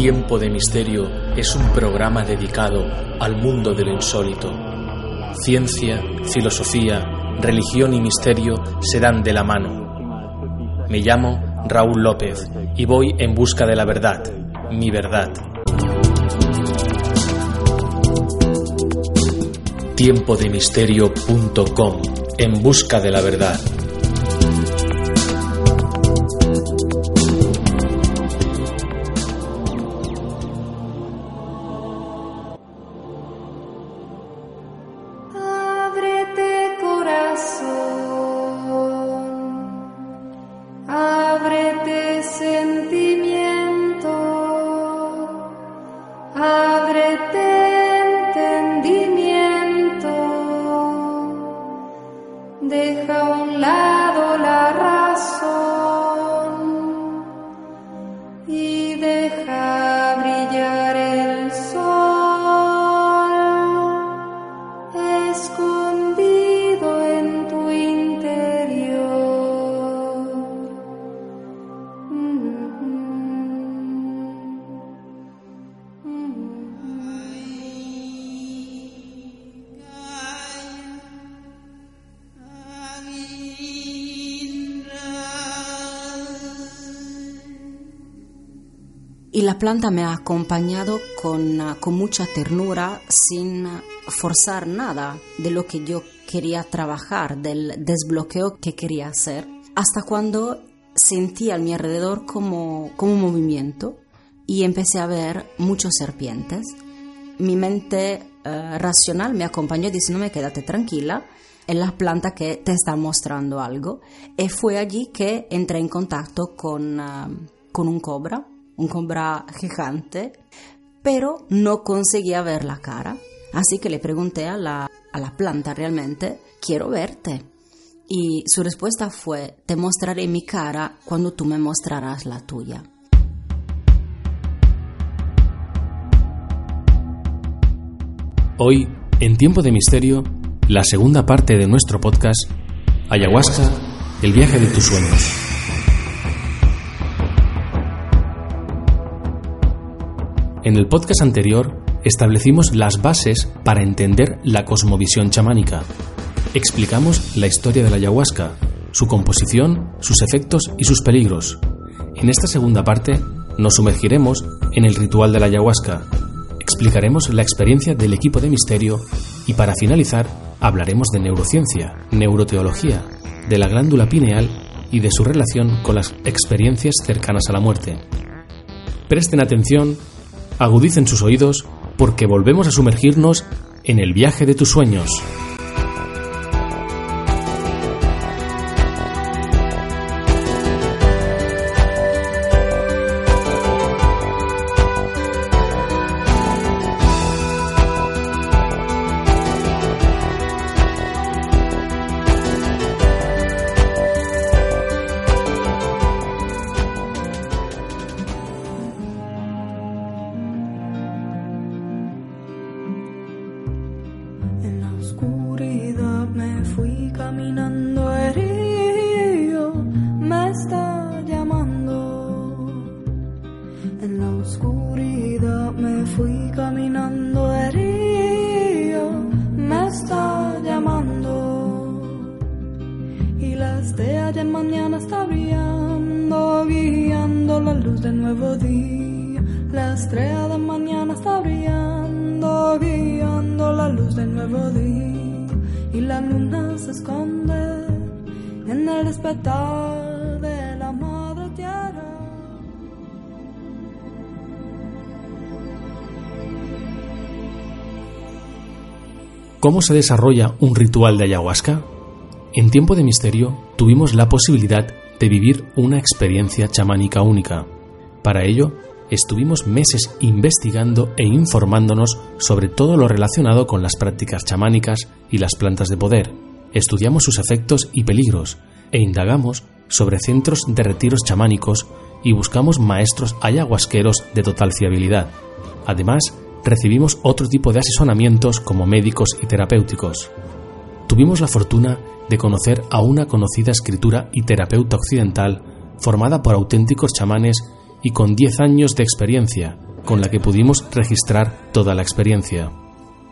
Tiempo de Misterio es un programa dedicado al mundo de lo insólito. Ciencia, filosofía, religión y misterio se dan de la mano. Me llamo Raúl López y voy en busca de la verdad, mi verdad. Tiempodemisterio.com En busca de la verdad. Planta me ha acompañado con, ah, con mucha ternura, sin ah, forzar nada de lo que yo quería trabajar, del desbloqueo que quería hacer, hasta cuando sentí a mi alrededor como, como un movimiento y empecé a ver muchas serpientes. Mi mente eh, racional me acompañó diciéndome quédate tranquila, es la planta que te está mostrando algo. Y fue allí que entré en contacto con, ah, con un cobra, cobra gigante, pero no conseguía ver la cara. Así que le pregunté a la, a la planta realmente, quiero verte. Y su respuesta fue, te mostraré mi cara cuando tú me mostrarás la tuya. Hoy, en Tiempo de Misterio, la segunda parte de nuestro podcast, Ayahuasca, el viaje de tus sueños. En el podcast anterior establecimos las bases para entender la cosmovisión chamánica. Explicamos la historia de la ayahuasca, su composición, sus efectos y sus peligros. En esta segunda parte nos sumergiremos en el ritual de la ayahuasca, explicaremos la experiencia del equipo de misterio y para finalizar hablaremos de neurociencia, neuroteología, de la glándula pineal y de su relación con las experiencias cercanas a la muerte. Presten atención, agudicen sus oídos porque volvemos a sumergirnos en el viaje de tus sueños. ¿Cómo se desarrolla un ritual de ayahuasca? En tiempo de misterio tuvimos la posibilidad de vivir una experiencia chamánica única. Para ello, estuvimos meses investigando e informándonos sobre todo lo relacionado con las prácticas chamánicas y las plantas de poder. Estudiamos sus efectos y peligros e indagamos sobre centros de retiros chamánicos y buscamos maestros ayahuasqueros de total fiabilidad. Además, recibimos otro tipo de asesoramientos como médicos y terapéuticos. Tuvimos la fortuna de conocer a una conocida escritura y terapeuta occidental formada por auténticos chamanes y con 10 años de experiencia, con la que pudimos registrar toda la experiencia.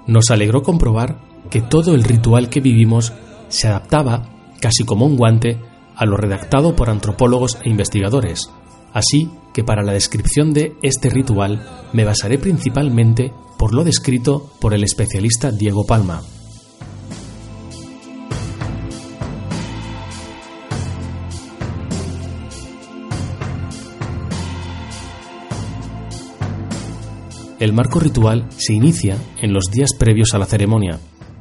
Nos alegró comprobar que todo el ritual que vivimos se adaptaba, casi como un guante, a lo redactado por antropólogos e investigadores. Así que para la descripción de este ritual me basaré principalmente por lo descrito por el especialista Diego Palma. El marco ritual se inicia en los días previos a la ceremonia,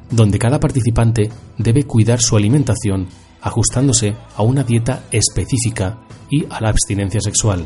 donde cada participante debe cuidar su alimentación ajustándose a una dieta específica y a la abstinencia sexual.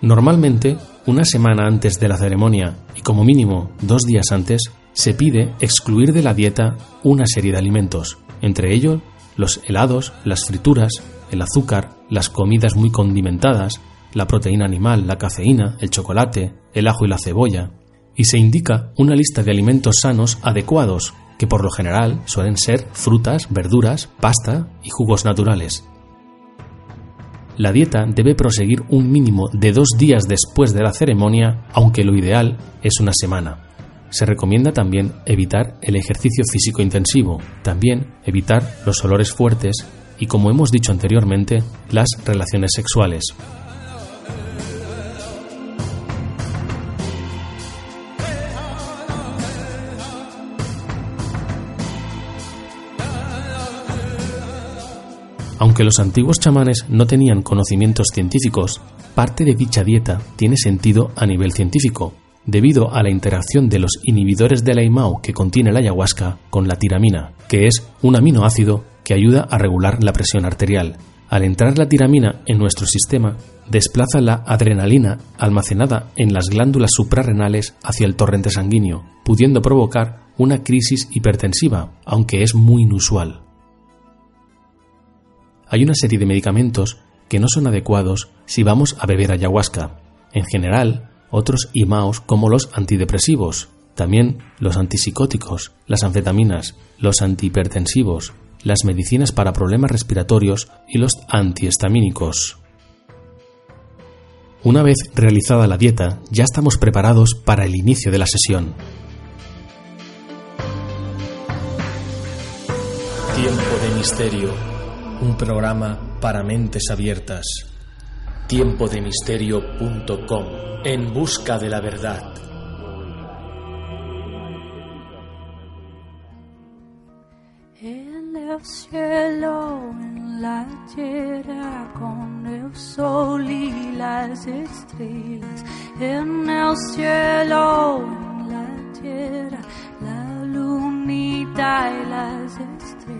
Normalmente, una semana antes de la ceremonia y como mínimo dos días antes, se pide excluir de la dieta una serie de alimentos, entre ellos los helados, las frituras, el azúcar, las comidas muy condimentadas, la proteína animal, la cafeína, el chocolate, el ajo y la cebolla, y se indica una lista de alimentos sanos adecuados, que por lo general suelen ser frutas, verduras, pasta y jugos naturales. La dieta debe proseguir un mínimo de dos días después de la ceremonia, aunque lo ideal es una semana. Se recomienda también evitar el ejercicio físico intensivo, también evitar los olores fuertes y, como hemos dicho anteriormente, las relaciones sexuales. Aunque los antiguos chamanes no tenían conocimientos científicos, parte de dicha dieta tiene sentido a nivel científico, debido a la interacción de los inhibidores de la IMAO que contiene la ayahuasca con la tiramina, que es un aminoácido que ayuda a regular la presión arterial. Al entrar la tiramina en nuestro sistema, desplaza la adrenalina almacenada en las glándulas suprarrenales hacia el torrente sanguíneo, pudiendo provocar una crisis hipertensiva, aunque es muy inusual hay una serie de medicamentos que no son adecuados si vamos a beber ayahuasca. En general, otros IMAOs como los antidepresivos, también los antipsicóticos, las anfetaminas, los antihipertensivos, las medicinas para problemas respiratorios y los antihistamínicos. Una vez realizada la dieta, ya estamos preparados para el inicio de la sesión. Tiempo de misterio un programa para mentes abiertas. Tiempodemisterio.com En busca de la verdad. En el cielo, en la tierra, con el sol y las estrellas. En el cielo, en la tierra, la lunita y las estrellas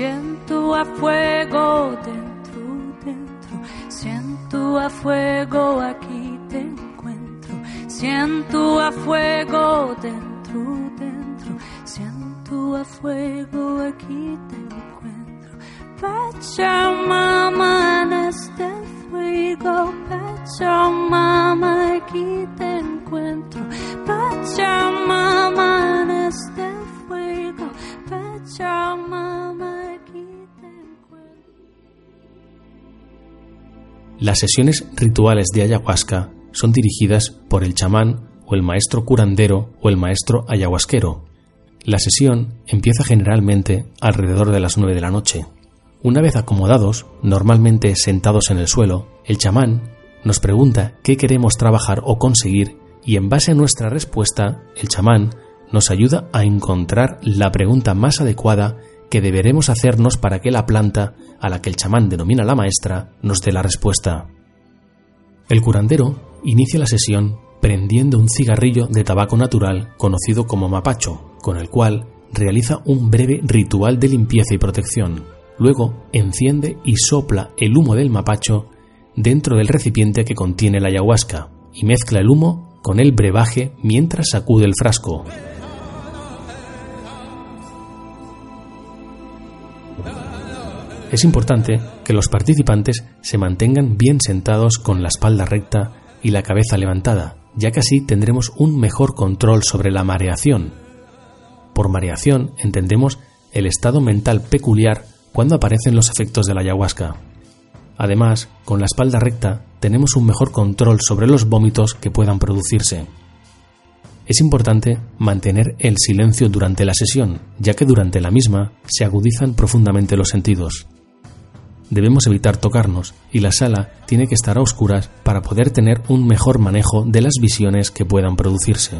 Siento a fuego dentro, dentro. Siento a fuego aquí te encuentro. Siento a fuego dentro, dentro. Siento a fuego aquí te encuentro. Pachamama en este fuego. Pachamama aquí te encuentro. Pachamama en este fuego. Pachamama. Las sesiones rituales de ayahuasca son dirigidas por el chamán o el maestro curandero o el maestro ayahuasquero. La sesión empieza generalmente alrededor de las 9 de la noche. Una vez acomodados, normalmente sentados en el suelo, el chamán nos pregunta qué queremos trabajar o conseguir y en base a nuestra respuesta, el chamán nos ayuda a encontrar la pregunta más adecuada que deberemos hacernos para que la planta, a la que el chamán denomina la maestra, nos dé la respuesta. El curandero inicia la sesión prendiendo un cigarrillo de tabaco natural conocido como mapacho, con el cual realiza un breve ritual de limpieza y protección. Luego enciende y sopla el humo del mapacho dentro del recipiente que contiene la ayahuasca y mezcla el humo con el brebaje mientras sacude el frasco. Es importante que los participantes se mantengan bien sentados con la espalda recta y la cabeza levantada, ya que así tendremos un mejor control sobre la mareación. Por mareación entendemos el estado mental peculiar cuando aparecen los efectos de la ayahuasca. Además, con la espalda recta tenemos un mejor control sobre los vómitos que puedan producirse. Es importante mantener el silencio durante la sesión, ya que durante la misma se agudizan profundamente los sentidos. Debemos evitar tocarnos y la sala tiene que estar a oscuras para poder tener un mejor manejo de las visiones que puedan producirse.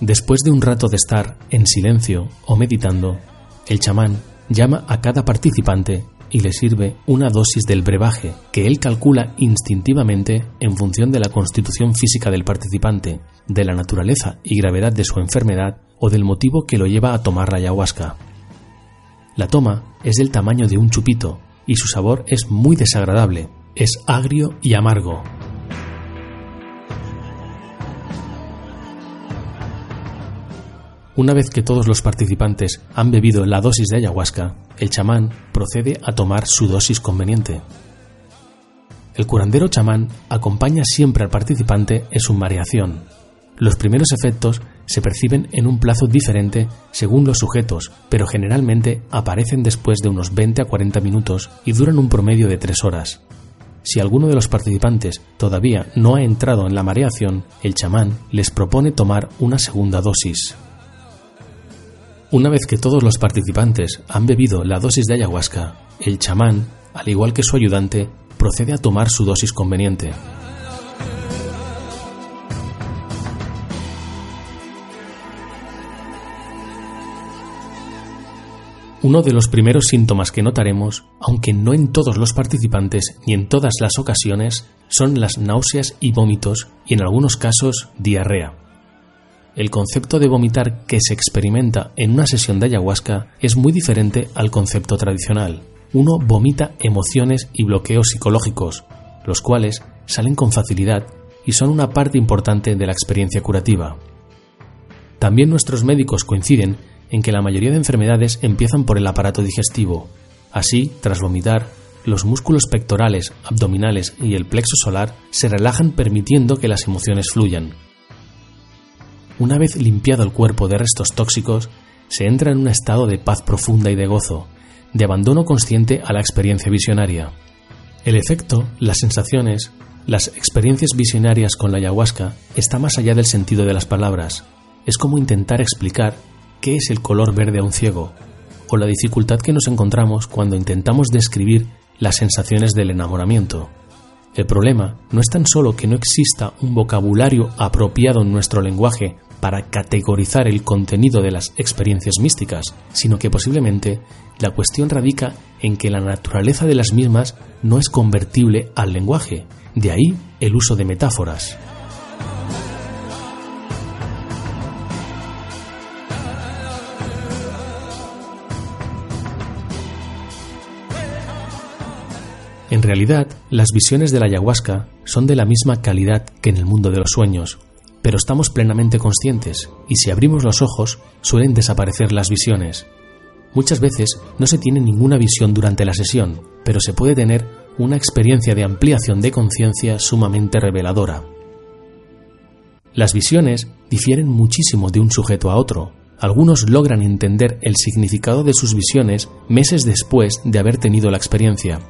Después de un rato de estar en silencio o meditando, el chamán llama a cada participante y le sirve una dosis del brebaje que él calcula instintivamente en función de la constitución física del participante, de la naturaleza y gravedad de su enfermedad o del motivo que lo lleva a tomar la ayahuasca. La toma es del tamaño de un chupito y su sabor es muy desagradable, es agrio y amargo. Una vez que todos los participantes han bebido la dosis de ayahuasca, el chamán procede a tomar su dosis conveniente. El curandero chamán acompaña siempre al participante en su mareación. Los primeros efectos se perciben en un plazo diferente según los sujetos, pero generalmente aparecen después de unos 20 a 40 minutos y duran un promedio de 3 horas. Si alguno de los participantes todavía no ha entrado en la mareación, el chamán les propone tomar una segunda dosis. Una vez que todos los participantes han bebido la dosis de ayahuasca, el chamán, al igual que su ayudante, procede a tomar su dosis conveniente. Uno de los primeros síntomas que notaremos, aunque no en todos los participantes ni en todas las ocasiones, son las náuseas y vómitos y en algunos casos diarrea el concepto de vomitar que se experimenta en una sesión de ayahuasca es muy diferente al concepto tradicional. Uno vomita emociones y bloqueos psicológicos, los cuales salen con facilidad y son una parte importante de la experiencia curativa. También nuestros médicos coinciden en que la mayoría de enfermedades empiezan por el aparato digestivo. Así, tras vomitar, los músculos pectorales, abdominales y el plexo solar se relajan permitiendo que las emociones fluyan. Una vez limpiado el cuerpo de restos tóxicos, se entra en un estado de paz profunda y de gozo, de abandono consciente a la experiencia visionaria. El efecto, las sensaciones, las experiencias visionarias con la ayahuasca está más allá del sentido de las palabras. Es como intentar explicar qué es el color verde a un ciego, o la dificultad que nos encontramos cuando intentamos describir las sensaciones del enamoramiento. El problema no es tan solo que no exista un vocabulario apropiado en nuestro lenguaje para categorizar el contenido de las experiencias místicas, sino que posiblemente la cuestión radica en que la naturaleza de las mismas no es convertible al lenguaje, de ahí el uso de metáforas. En realidad, las visiones de la ayahuasca son de la misma calidad que en el mundo de los sueños, pero estamos plenamente conscientes y si abrimos los ojos suelen desaparecer las visiones. Muchas veces no se tiene ninguna visión durante la sesión, pero se puede tener una experiencia de ampliación de conciencia sumamente reveladora. Las visiones difieren muchísimo de un sujeto a otro. Algunos logran entender el significado de sus visiones meses después de haber tenido la experiencia.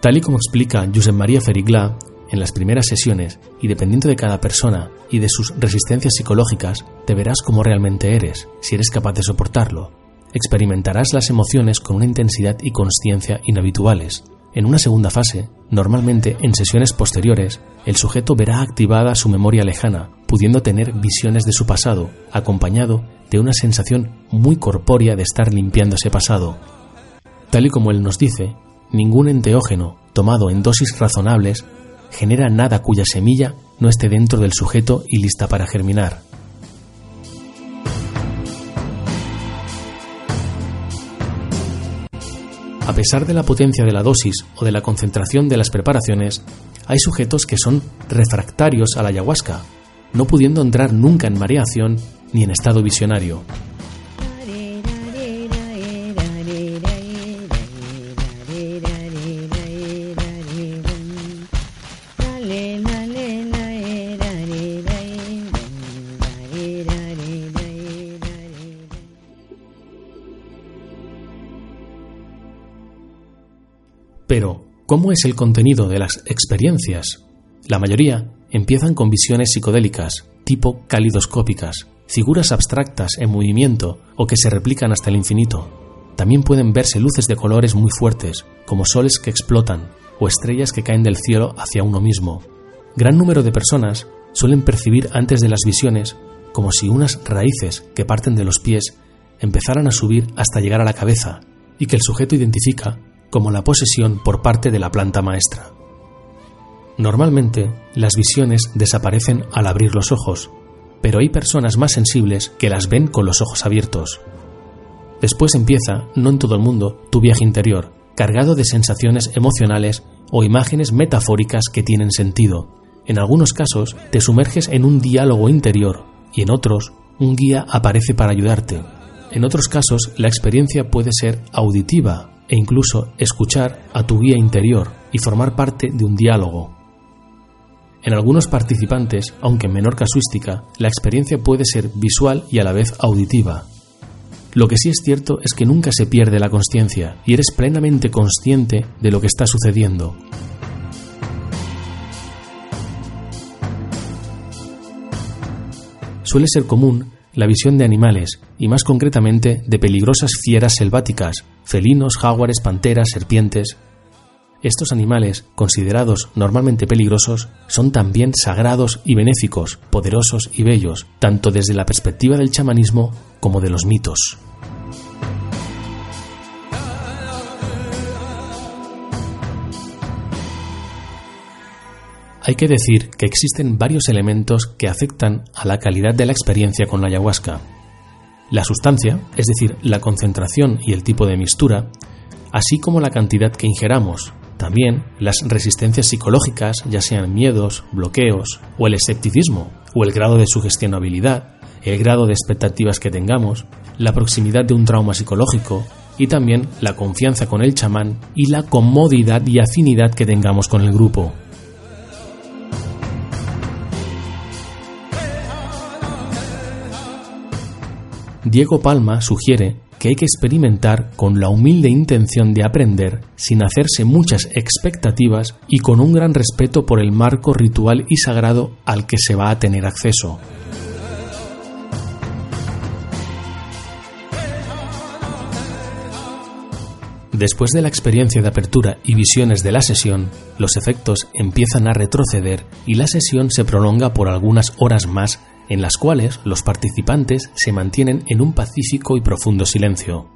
Tal y como explica Josep María Ferigla, en las primeras sesiones y dependiendo de cada persona y de sus resistencias psicológicas, te verás como realmente eres, si eres capaz de soportarlo. Experimentarás las emociones con una intensidad y conciencia inhabituales. En una segunda fase, normalmente en sesiones posteriores, el sujeto verá activada su memoria lejana, pudiendo tener visiones de su pasado, acompañado de una sensación muy corpórea de estar limpiando ese pasado. Tal y como él nos dice, ningún enteógeno, tomado en dosis razonables, genera nada cuya semilla no esté dentro del sujeto y lista para germinar. A pesar de la potencia de la dosis o de la concentración de las preparaciones, hay sujetos que son refractarios a la ayahuasca, no pudiendo entrar nunca en mareación ni en estado visionario. ¿Cómo es el contenido de las experiencias? La mayoría empiezan con visiones psicodélicas, tipo calidoscópicas, figuras abstractas en movimiento o que se replican hasta el infinito. También pueden verse luces de colores muy fuertes, como soles que explotan o estrellas que caen del cielo hacia uno mismo. Gran número de personas suelen percibir antes de las visiones como si unas raíces que parten de los pies empezaran a subir hasta llegar a la cabeza y que el sujeto identifica como la posesión por parte de la planta maestra. Normalmente, las visiones desaparecen al abrir los ojos, pero hay personas más sensibles que las ven con los ojos abiertos. Después empieza, no en todo el mundo, tu viaje interior, cargado de sensaciones emocionales o imágenes metafóricas que tienen sentido. En algunos casos, te sumerges en un diálogo interior y en otros, un guía aparece para ayudarte. En otros casos, la experiencia puede ser auditiva e incluso escuchar a tu guía interior y formar parte de un diálogo. En algunos participantes, aunque en menor casuística, la experiencia puede ser visual y a la vez auditiva. Lo que sí es cierto es que nunca se pierde la conciencia y eres plenamente consciente de lo que está sucediendo. Suele ser común la visión de animales, y más concretamente de peligrosas fieras selváticas, felinos, jaguares, panteras, serpientes. Estos animales, considerados normalmente peligrosos, son también sagrados y benéficos, poderosos y bellos, tanto desde la perspectiva del chamanismo como de los mitos. Hay que decir que existen varios elementos que afectan a la calidad de la experiencia con la ayahuasca. La sustancia, es decir, la concentración y el tipo de mistura, así como la cantidad que ingeramos, también las resistencias psicológicas, ya sean miedos, bloqueos o el escepticismo, o el grado de sugestionabilidad, el grado de expectativas que tengamos, la proximidad de un trauma psicológico y también la confianza con el chamán y la comodidad y afinidad que tengamos con el grupo. Diego Palma sugiere que hay que experimentar con la humilde intención de aprender sin hacerse muchas expectativas y con un gran respeto por el marco ritual y sagrado al que se va a tener acceso. Después de la experiencia de apertura y visiones de la sesión, los efectos empiezan a retroceder y la sesión se prolonga por algunas horas más en las cuales los participantes se mantienen en un pacífico y profundo silencio.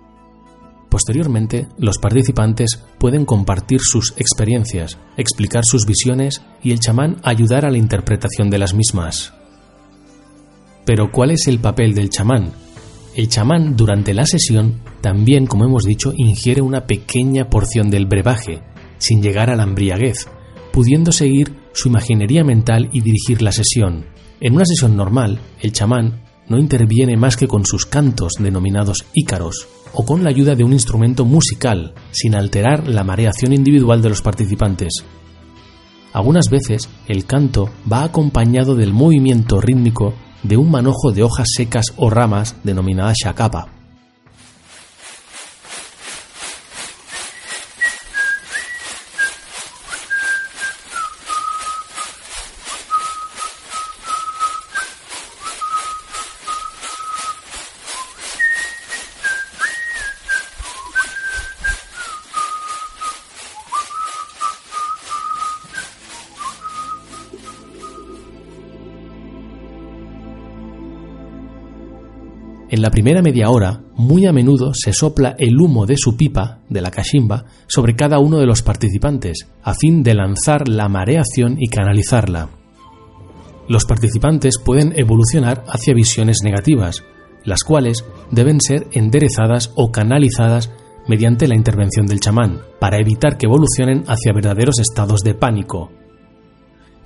Posteriormente, los participantes pueden compartir sus experiencias, explicar sus visiones y el chamán ayudar a la interpretación de las mismas. Pero ¿cuál es el papel del chamán? El chamán durante la sesión también, como hemos dicho, ingiere una pequeña porción del brebaje, sin llegar a la embriaguez, pudiendo seguir su imaginería mental y dirigir la sesión. En una sesión normal, el chamán no interviene más que con sus cantos denominados ícaros o con la ayuda de un instrumento musical, sin alterar la mareación individual de los participantes. Algunas veces el canto va acompañado del movimiento rítmico de un manojo de hojas secas o ramas denominada shakapa. La primera media hora, muy a menudo se sopla el humo de su pipa, de la cachimba, sobre cada uno de los participantes, a fin de lanzar la mareación y canalizarla. Los participantes pueden evolucionar hacia visiones negativas, las cuales deben ser enderezadas o canalizadas mediante la intervención del chamán, para evitar que evolucionen hacia verdaderos estados de pánico,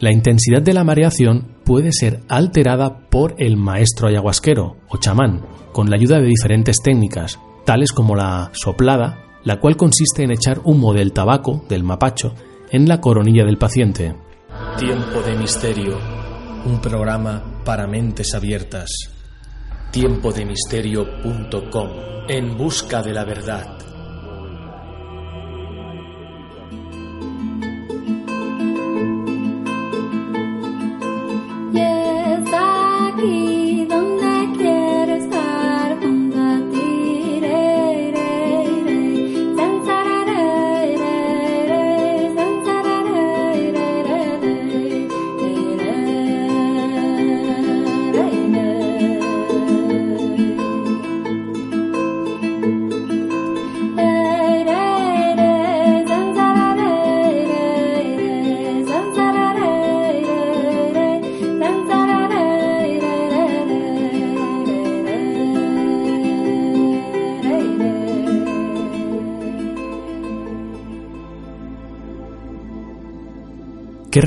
la intensidad de la mareación puede ser alterada por el maestro ayahuasquero o chamán, con la ayuda de diferentes técnicas, tales como la soplada, la cual consiste en echar humo del tabaco, del mapacho, en la coronilla del paciente. Tiempo de misterio, un programa para mentes abiertas. Tiempodemisterio.com, en busca de la verdad.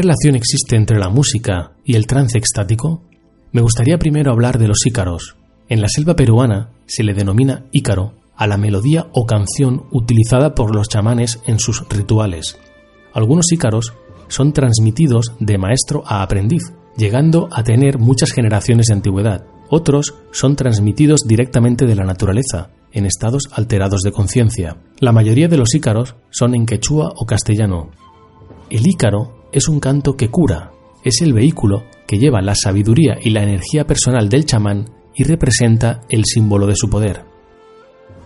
Relación existe entre la música y el trance extático? Me gustaría primero hablar de los ícaros. En la selva peruana se le denomina ícaro a la melodía o canción utilizada por los chamanes en sus rituales. Algunos ícaros son transmitidos de maestro a aprendiz, llegando a tener muchas generaciones de antigüedad. Otros son transmitidos directamente de la naturaleza, en estados alterados de conciencia. La mayoría de los ícaros son en quechua o castellano. El ícaro es un canto que cura, es el vehículo que lleva la sabiduría y la energía personal del chamán y representa el símbolo de su poder.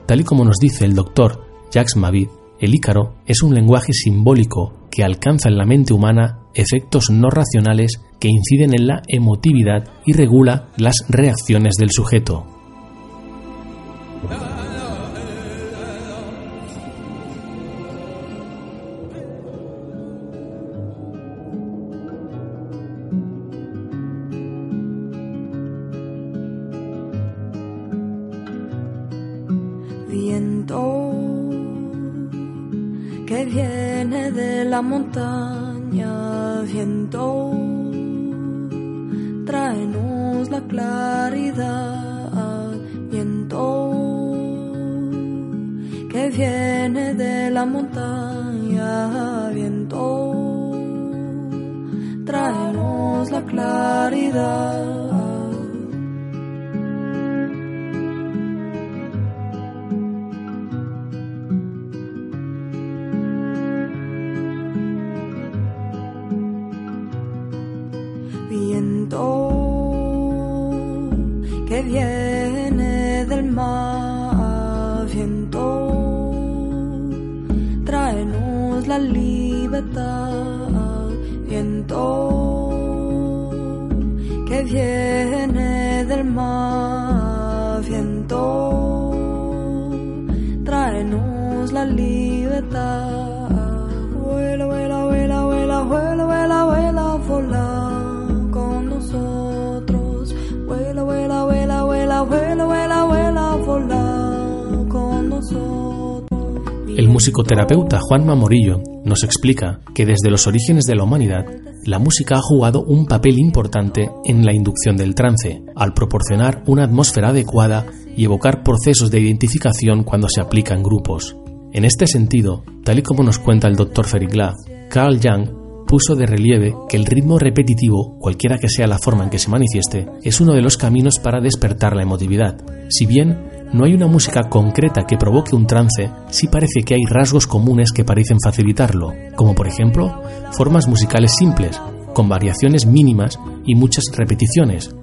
Tal y como nos dice el doctor Jacques Mavid, el ícaro es un lenguaje simbólico que alcanza en la mente humana efectos no racionales que inciden en la emotividad y regula las reacciones del sujeto. Musicoterapeuta Juan Morillo nos explica que desde los orígenes de la humanidad, la música ha jugado un papel importante en la inducción del trance, al proporcionar una atmósfera adecuada y evocar procesos de identificación cuando se aplica en grupos. En este sentido, tal y como nos cuenta el Dr. Ferigla, Carl Jung puso de relieve que el ritmo repetitivo, cualquiera que sea la forma en que se manifieste, es uno de los caminos para despertar la emotividad. Si bien no hay una música concreta que provoque un trance, sí parece que hay rasgos comunes que parecen facilitarlo, como por ejemplo formas musicales simples, con variaciones mínimas y muchas repeticiones,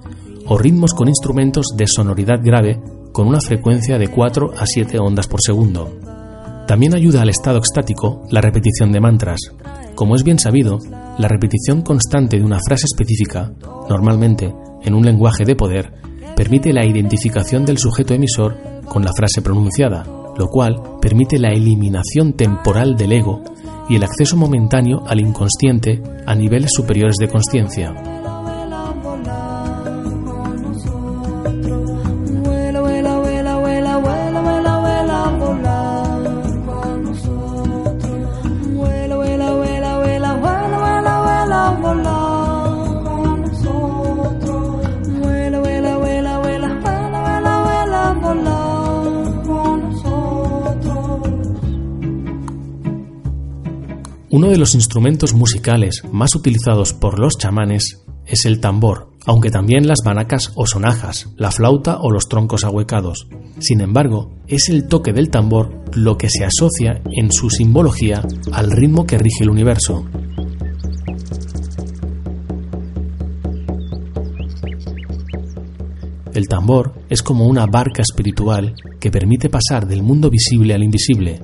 o ritmos con instrumentos de sonoridad grave con una frecuencia de 4 a 7 ondas por segundo. También ayuda al estado extático la repetición de mantras. Como es bien sabido, la repetición constante de una frase específica, normalmente en un lenguaje de poder, permite la identificación del sujeto emisor con la frase pronunciada, lo cual permite la eliminación temporal del ego y el acceso momentáneo al inconsciente a niveles superiores de conciencia. Uno de los instrumentos musicales más utilizados por los chamanes es el tambor, aunque también las banacas o sonajas, la flauta o los troncos ahuecados. Sin embargo, es el toque del tambor lo que se asocia en su simbología al ritmo que rige el universo. El tambor es como una barca espiritual que permite pasar del mundo visible al invisible.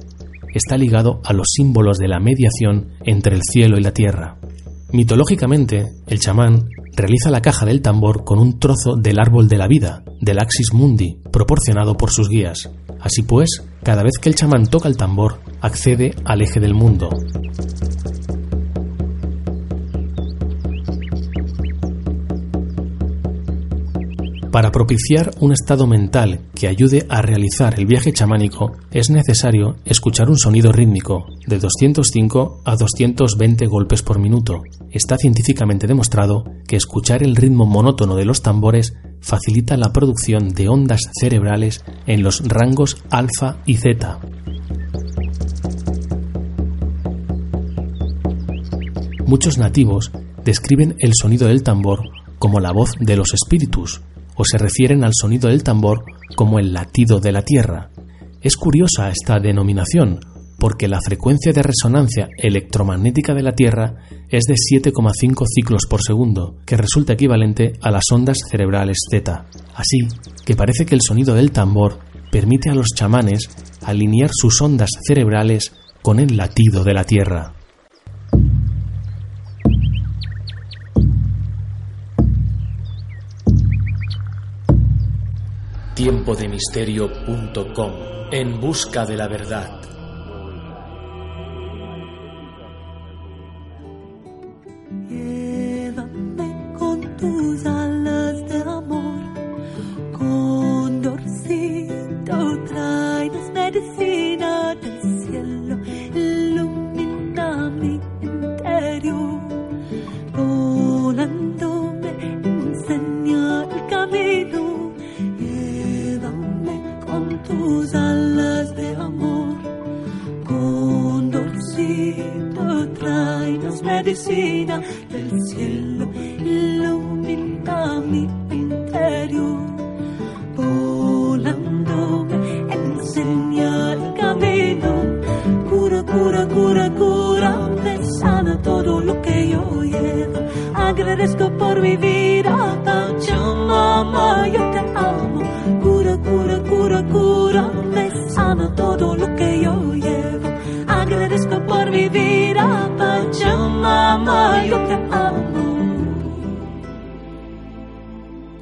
Está ligado a los símbolos de la mediación entre el cielo y la tierra. Mitológicamente, el chamán realiza la caja del tambor con un trozo del árbol de la vida, del Axis Mundi, proporcionado por sus guías. Así pues, cada vez que el chamán toca el tambor, accede al eje del mundo. Para propiciar un estado mental que ayude a realizar el viaje chamánico es necesario escuchar un sonido rítmico de 205 a 220 golpes por minuto. Está científicamente demostrado que escuchar el ritmo monótono de los tambores facilita la producción de ondas cerebrales en los rangos alfa y zeta. Muchos nativos describen el sonido del tambor como la voz de los espíritus, o se refieren al sonido del tambor como el latido de la tierra. Es curiosa esta denominación, porque la frecuencia de resonancia electromagnética de la Tierra es de 7,5 ciclos por segundo, que resulta equivalente a las ondas cerebrales Z. Así que parece que el sonido del tambor permite a los chamanes alinear sus ondas cerebrales con el latido de la Tierra. tiempodemisterio.com En busca de la verdad.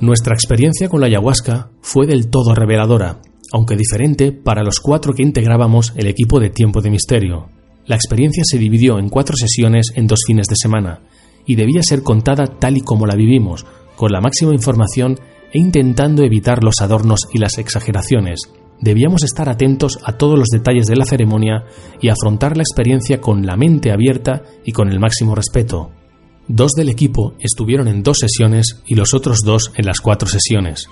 Nuestra experiencia con la ayahuasca fue del todo reveladora, aunque diferente para los cuatro que integrábamos el equipo de Tiempo de Misterio. La experiencia se dividió en cuatro sesiones en dos fines de semana, y debía ser contada tal y como la vivimos, con la máxima información e intentando evitar los adornos y las exageraciones. Debíamos estar atentos a todos los detalles de la ceremonia y afrontar la experiencia con la mente abierta y con el máximo respeto. Dos del equipo estuvieron en dos sesiones y los otros dos en las cuatro sesiones.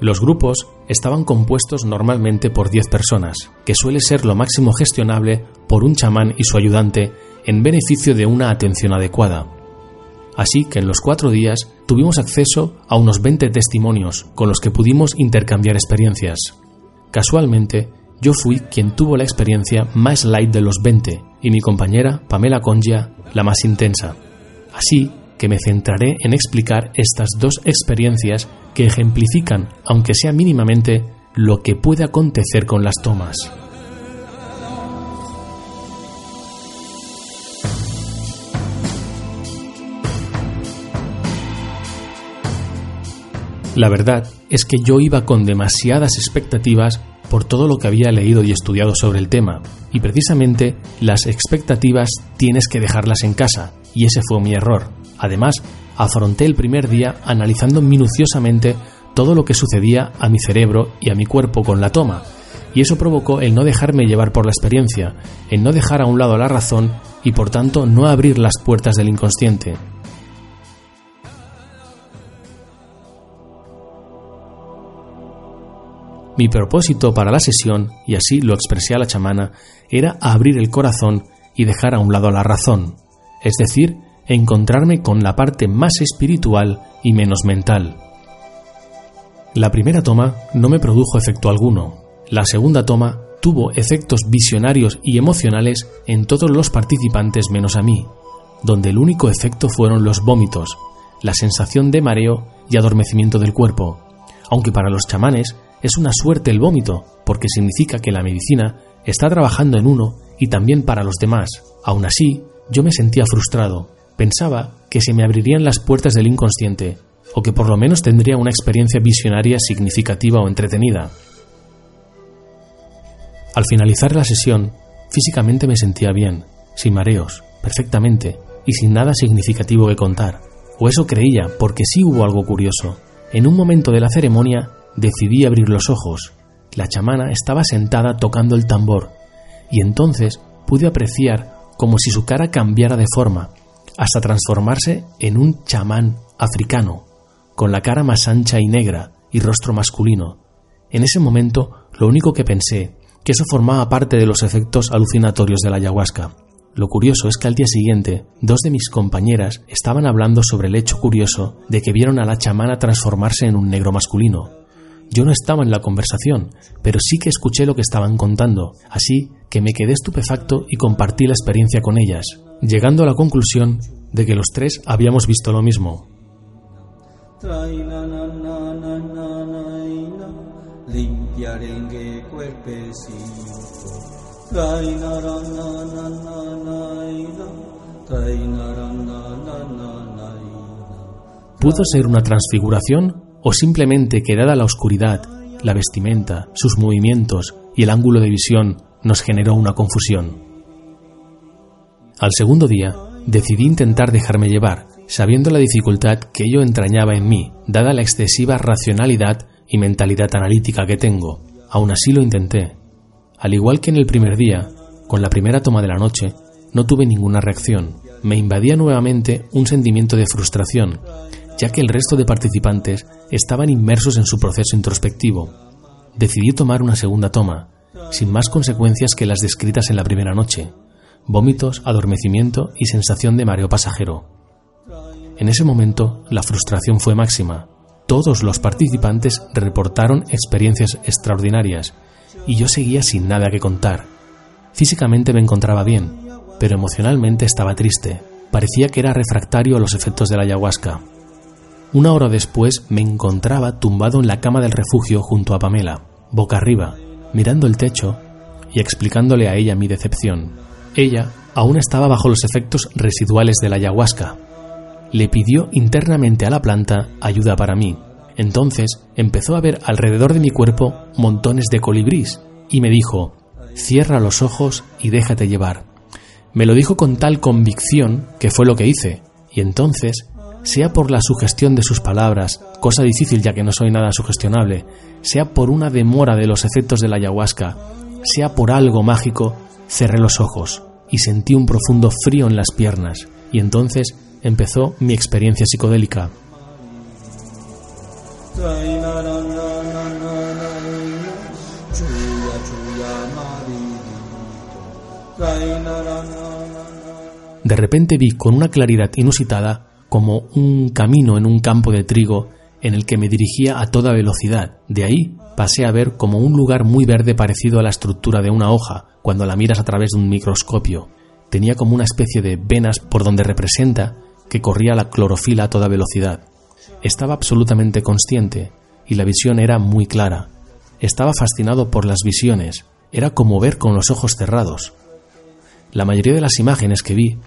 Los grupos estaban compuestos normalmente por 10 personas, que suele ser lo máximo gestionable por un chamán y su ayudante en beneficio de una atención adecuada. Así que en los cuatro días tuvimos acceso a unos 20 testimonios con los que pudimos intercambiar experiencias. Casualmente, yo fui quien tuvo la experiencia más light de los 20 y mi compañera, Pamela Congia, la más intensa. Así que me centraré en explicar estas dos experiencias que ejemplifican, aunque sea mínimamente, lo que puede acontecer con las tomas. La verdad es que yo iba con demasiadas expectativas por todo lo que había leído y estudiado sobre el tema, y precisamente las expectativas tienes que dejarlas en casa, y ese fue mi error. Además, afronté el primer día analizando minuciosamente todo lo que sucedía a mi cerebro y a mi cuerpo con la toma, y eso provocó el no dejarme llevar por la experiencia, el no dejar a un lado la razón y por tanto no abrir las puertas del inconsciente. Mi propósito para la sesión, y así lo expresé a la chamana, era abrir el corazón y dejar a un lado la razón, es decir, encontrarme con la parte más espiritual y menos mental. La primera toma no me produjo efecto alguno. La segunda toma tuvo efectos visionarios y emocionales en todos los participantes menos a mí, donde el único efecto fueron los vómitos, la sensación de mareo y adormecimiento del cuerpo, aunque para los chamanes es una suerte el vómito, porque significa que la medicina está trabajando en uno y también para los demás. Aún así, yo me sentía frustrado. Pensaba que se me abrirían las puertas del inconsciente, o que por lo menos tendría una experiencia visionaria significativa o entretenida. Al finalizar la sesión, físicamente me sentía bien, sin mareos, perfectamente, y sin nada significativo que contar. O eso creía, porque sí hubo algo curioso. En un momento de la ceremonia decidí abrir los ojos. La chamana estaba sentada tocando el tambor, y entonces pude apreciar como si su cara cambiara de forma, hasta transformarse en un chamán africano, con la cara más ancha y negra y rostro masculino. En ese momento lo único que pensé, que eso formaba parte de los efectos alucinatorios de la ayahuasca. Lo curioso es que al día siguiente, dos de mis compañeras estaban hablando sobre el hecho curioso de que vieron a la chamana transformarse en un negro masculino. Yo no estaba en la conversación, pero sí que escuché lo que estaban contando, así que me quedé estupefacto y compartí la experiencia con ellas, llegando a la conclusión de que los tres habíamos visto lo mismo. Pudo ser una transfiguración o simplemente que dada la oscuridad, la vestimenta, sus movimientos y el ángulo de visión nos generó una confusión. Al segundo día, decidí intentar dejarme llevar, sabiendo la dificultad que ello entrañaba en mí, dada la excesiva racionalidad y mentalidad analítica que tengo. Aún así lo intenté. Al igual que en el primer día, con la primera toma de la noche, no tuve ninguna reacción. Me invadía nuevamente un sentimiento de frustración, ya que el resto de participantes estaban inmersos en su proceso introspectivo. Decidí tomar una segunda toma, sin más consecuencias que las descritas en la primera noche, vómitos, adormecimiento y sensación de mareo pasajero. En ese momento, la frustración fue máxima. Todos los participantes reportaron experiencias extraordinarias y yo seguía sin nada que contar. Físicamente me encontraba bien, pero emocionalmente estaba triste. Parecía que era refractario a los efectos de la ayahuasca. Una hora después me encontraba tumbado en la cama del refugio junto a Pamela, boca arriba, mirando el techo y explicándole a ella mi decepción. Ella aún estaba bajo los efectos residuales de la ayahuasca. Le pidió internamente a la planta ayuda para mí. Entonces empezó a ver alrededor de mi cuerpo montones de colibrís y me dijo, cierra los ojos y déjate llevar. Me lo dijo con tal convicción que fue lo que hice, y entonces, sea por la sugestión de sus palabras, cosa difícil ya que no soy nada sugestionable, sea por una demora de los efectos de la ayahuasca, sea por algo mágico, cerré los ojos y sentí un profundo frío en las piernas, y entonces empezó mi experiencia psicodélica. De repente vi con una claridad inusitada como un camino en un campo de trigo en el que me dirigía a toda velocidad. De ahí pasé a ver como un lugar muy verde parecido a la estructura de una hoja cuando la miras a través de un microscopio. Tenía como una especie de venas por donde representa que corría la clorofila a toda velocidad. Estaba absolutamente consciente y la visión era muy clara. Estaba fascinado por las visiones. Era como ver con los ojos cerrados. La mayoría de las imágenes que vi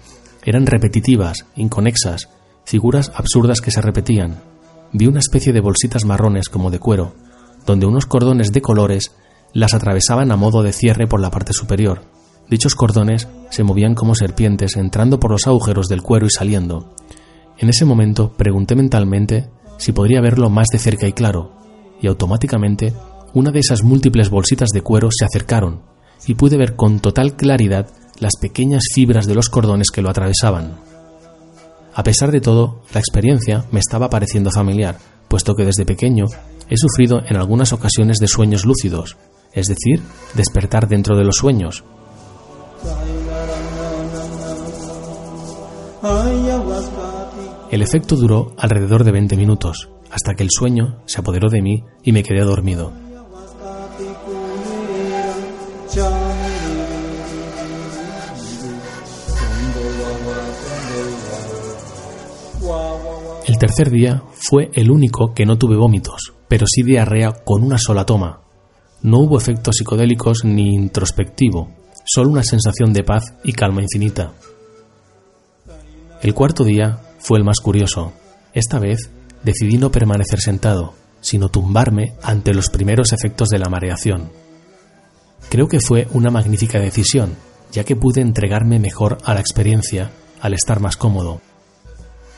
eran repetitivas, inconexas, figuras absurdas que se repetían. Vi una especie de bolsitas marrones como de cuero, donde unos cordones de colores las atravesaban a modo de cierre por la parte superior. Dichos cordones se movían como serpientes entrando por los agujeros del cuero y saliendo. En ese momento pregunté mentalmente si podría verlo más de cerca y claro, y automáticamente una de esas múltiples bolsitas de cuero se acercaron y pude ver con total claridad las pequeñas fibras de los cordones que lo atravesaban. A pesar de todo, la experiencia me estaba pareciendo familiar, puesto que desde pequeño he sufrido en algunas ocasiones de sueños lúcidos, es decir, despertar dentro de los sueños. El efecto duró alrededor de 20 minutos, hasta que el sueño se apoderó de mí y me quedé dormido. Tercer día fue el único que no tuve vómitos, pero sí diarrea con una sola toma. No hubo efectos psicodélicos ni introspectivo, solo una sensación de paz y calma infinita. El cuarto día fue el más curioso. Esta vez decidí no permanecer sentado, sino tumbarme ante los primeros efectos de la mareación. Creo que fue una magnífica decisión, ya que pude entregarme mejor a la experiencia al estar más cómodo.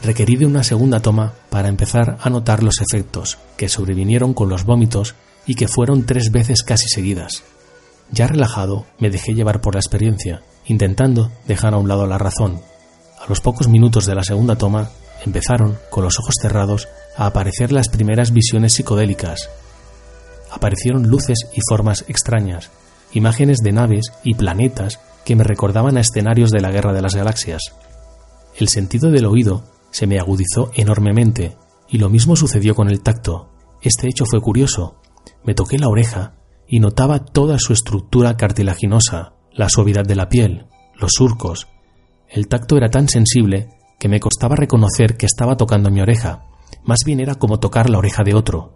Requerí de una segunda toma para empezar a notar los efectos que sobrevinieron con los vómitos y que fueron tres veces casi seguidas. Ya relajado, me dejé llevar por la experiencia, intentando dejar a un lado la razón. A los pocos minutos de la segunda toma, empezaron, con los ojos cerrados, a aparecer las primeras visiones psicodélicas. Aparecieron luces y formas extrañas, imágenes de naves y planetas que me recordaban a escenarios de la Guerra de las Galaxias. El sentido del oído se me agudizó enormemente, y lo mismo sucedió con el tacto. Este hecho fue curioso. Me toqué la oreja y notaba toda su estructura cartilaginosa, la suavidad de la piel, los surcos. El tacto era tan sensible que me costaba reconocer que estaba tocando mi oreja, más bien era como tocar la oreja de otro.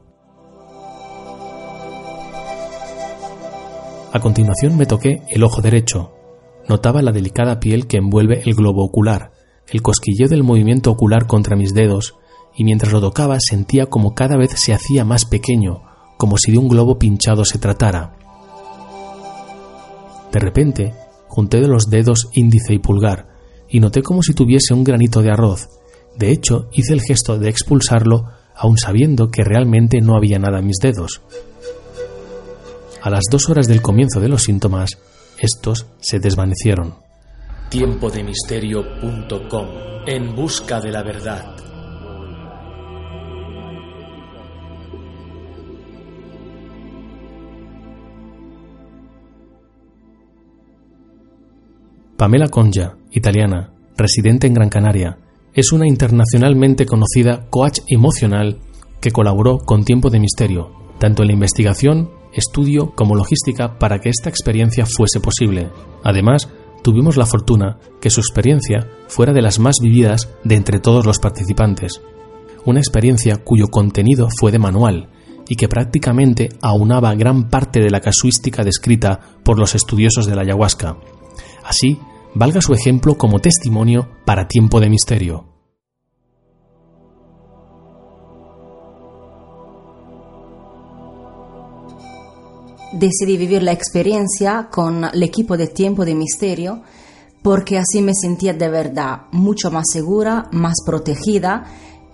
A continuación me toqué el ojo derecho. Notaba la delicada piel que envuelve el globo ocular, el cosquilleo del movimiento ocular contra mis dedos, y mientras lo tocaba sentía como cada vez se hacía más pequeño, como si de un globo pinchado se tratara. De repente, junté de los dedos índice y pulgar, y noté como si tuviese un granito de arroz. De hecho, hice el gesto de expulsarlo, aun sabiendo que realmente no había nada en mis dedos. A las dos horas del comienzo de los síntomas, estos se desvanecieron. Tiempodemisterio.com En busca de la verdad. Pamela Conja, italiana, residente en Gran Canaria, es una internacionalmente conocida coach emocional que colaboró con Tiempo de Misterio, tanto en la investigación, estudio como logística para que esta experiencia fuese posible. Además, tuvimos la fortuna que su experiencia fuera de las más vividas de entre todos los participantes. Una experiencia cuyo contenido fue de manual y que prácticamente aunaba gran parte de la casuística descrita por los estudiosos de la ayahuasca. Así, valga su ejemplo como testimonio para tiempo de misterio. Decidí vivir la experiencia con el equipo de tiempo de misterio porque así me sentía de verdad mucho más segura, más protegida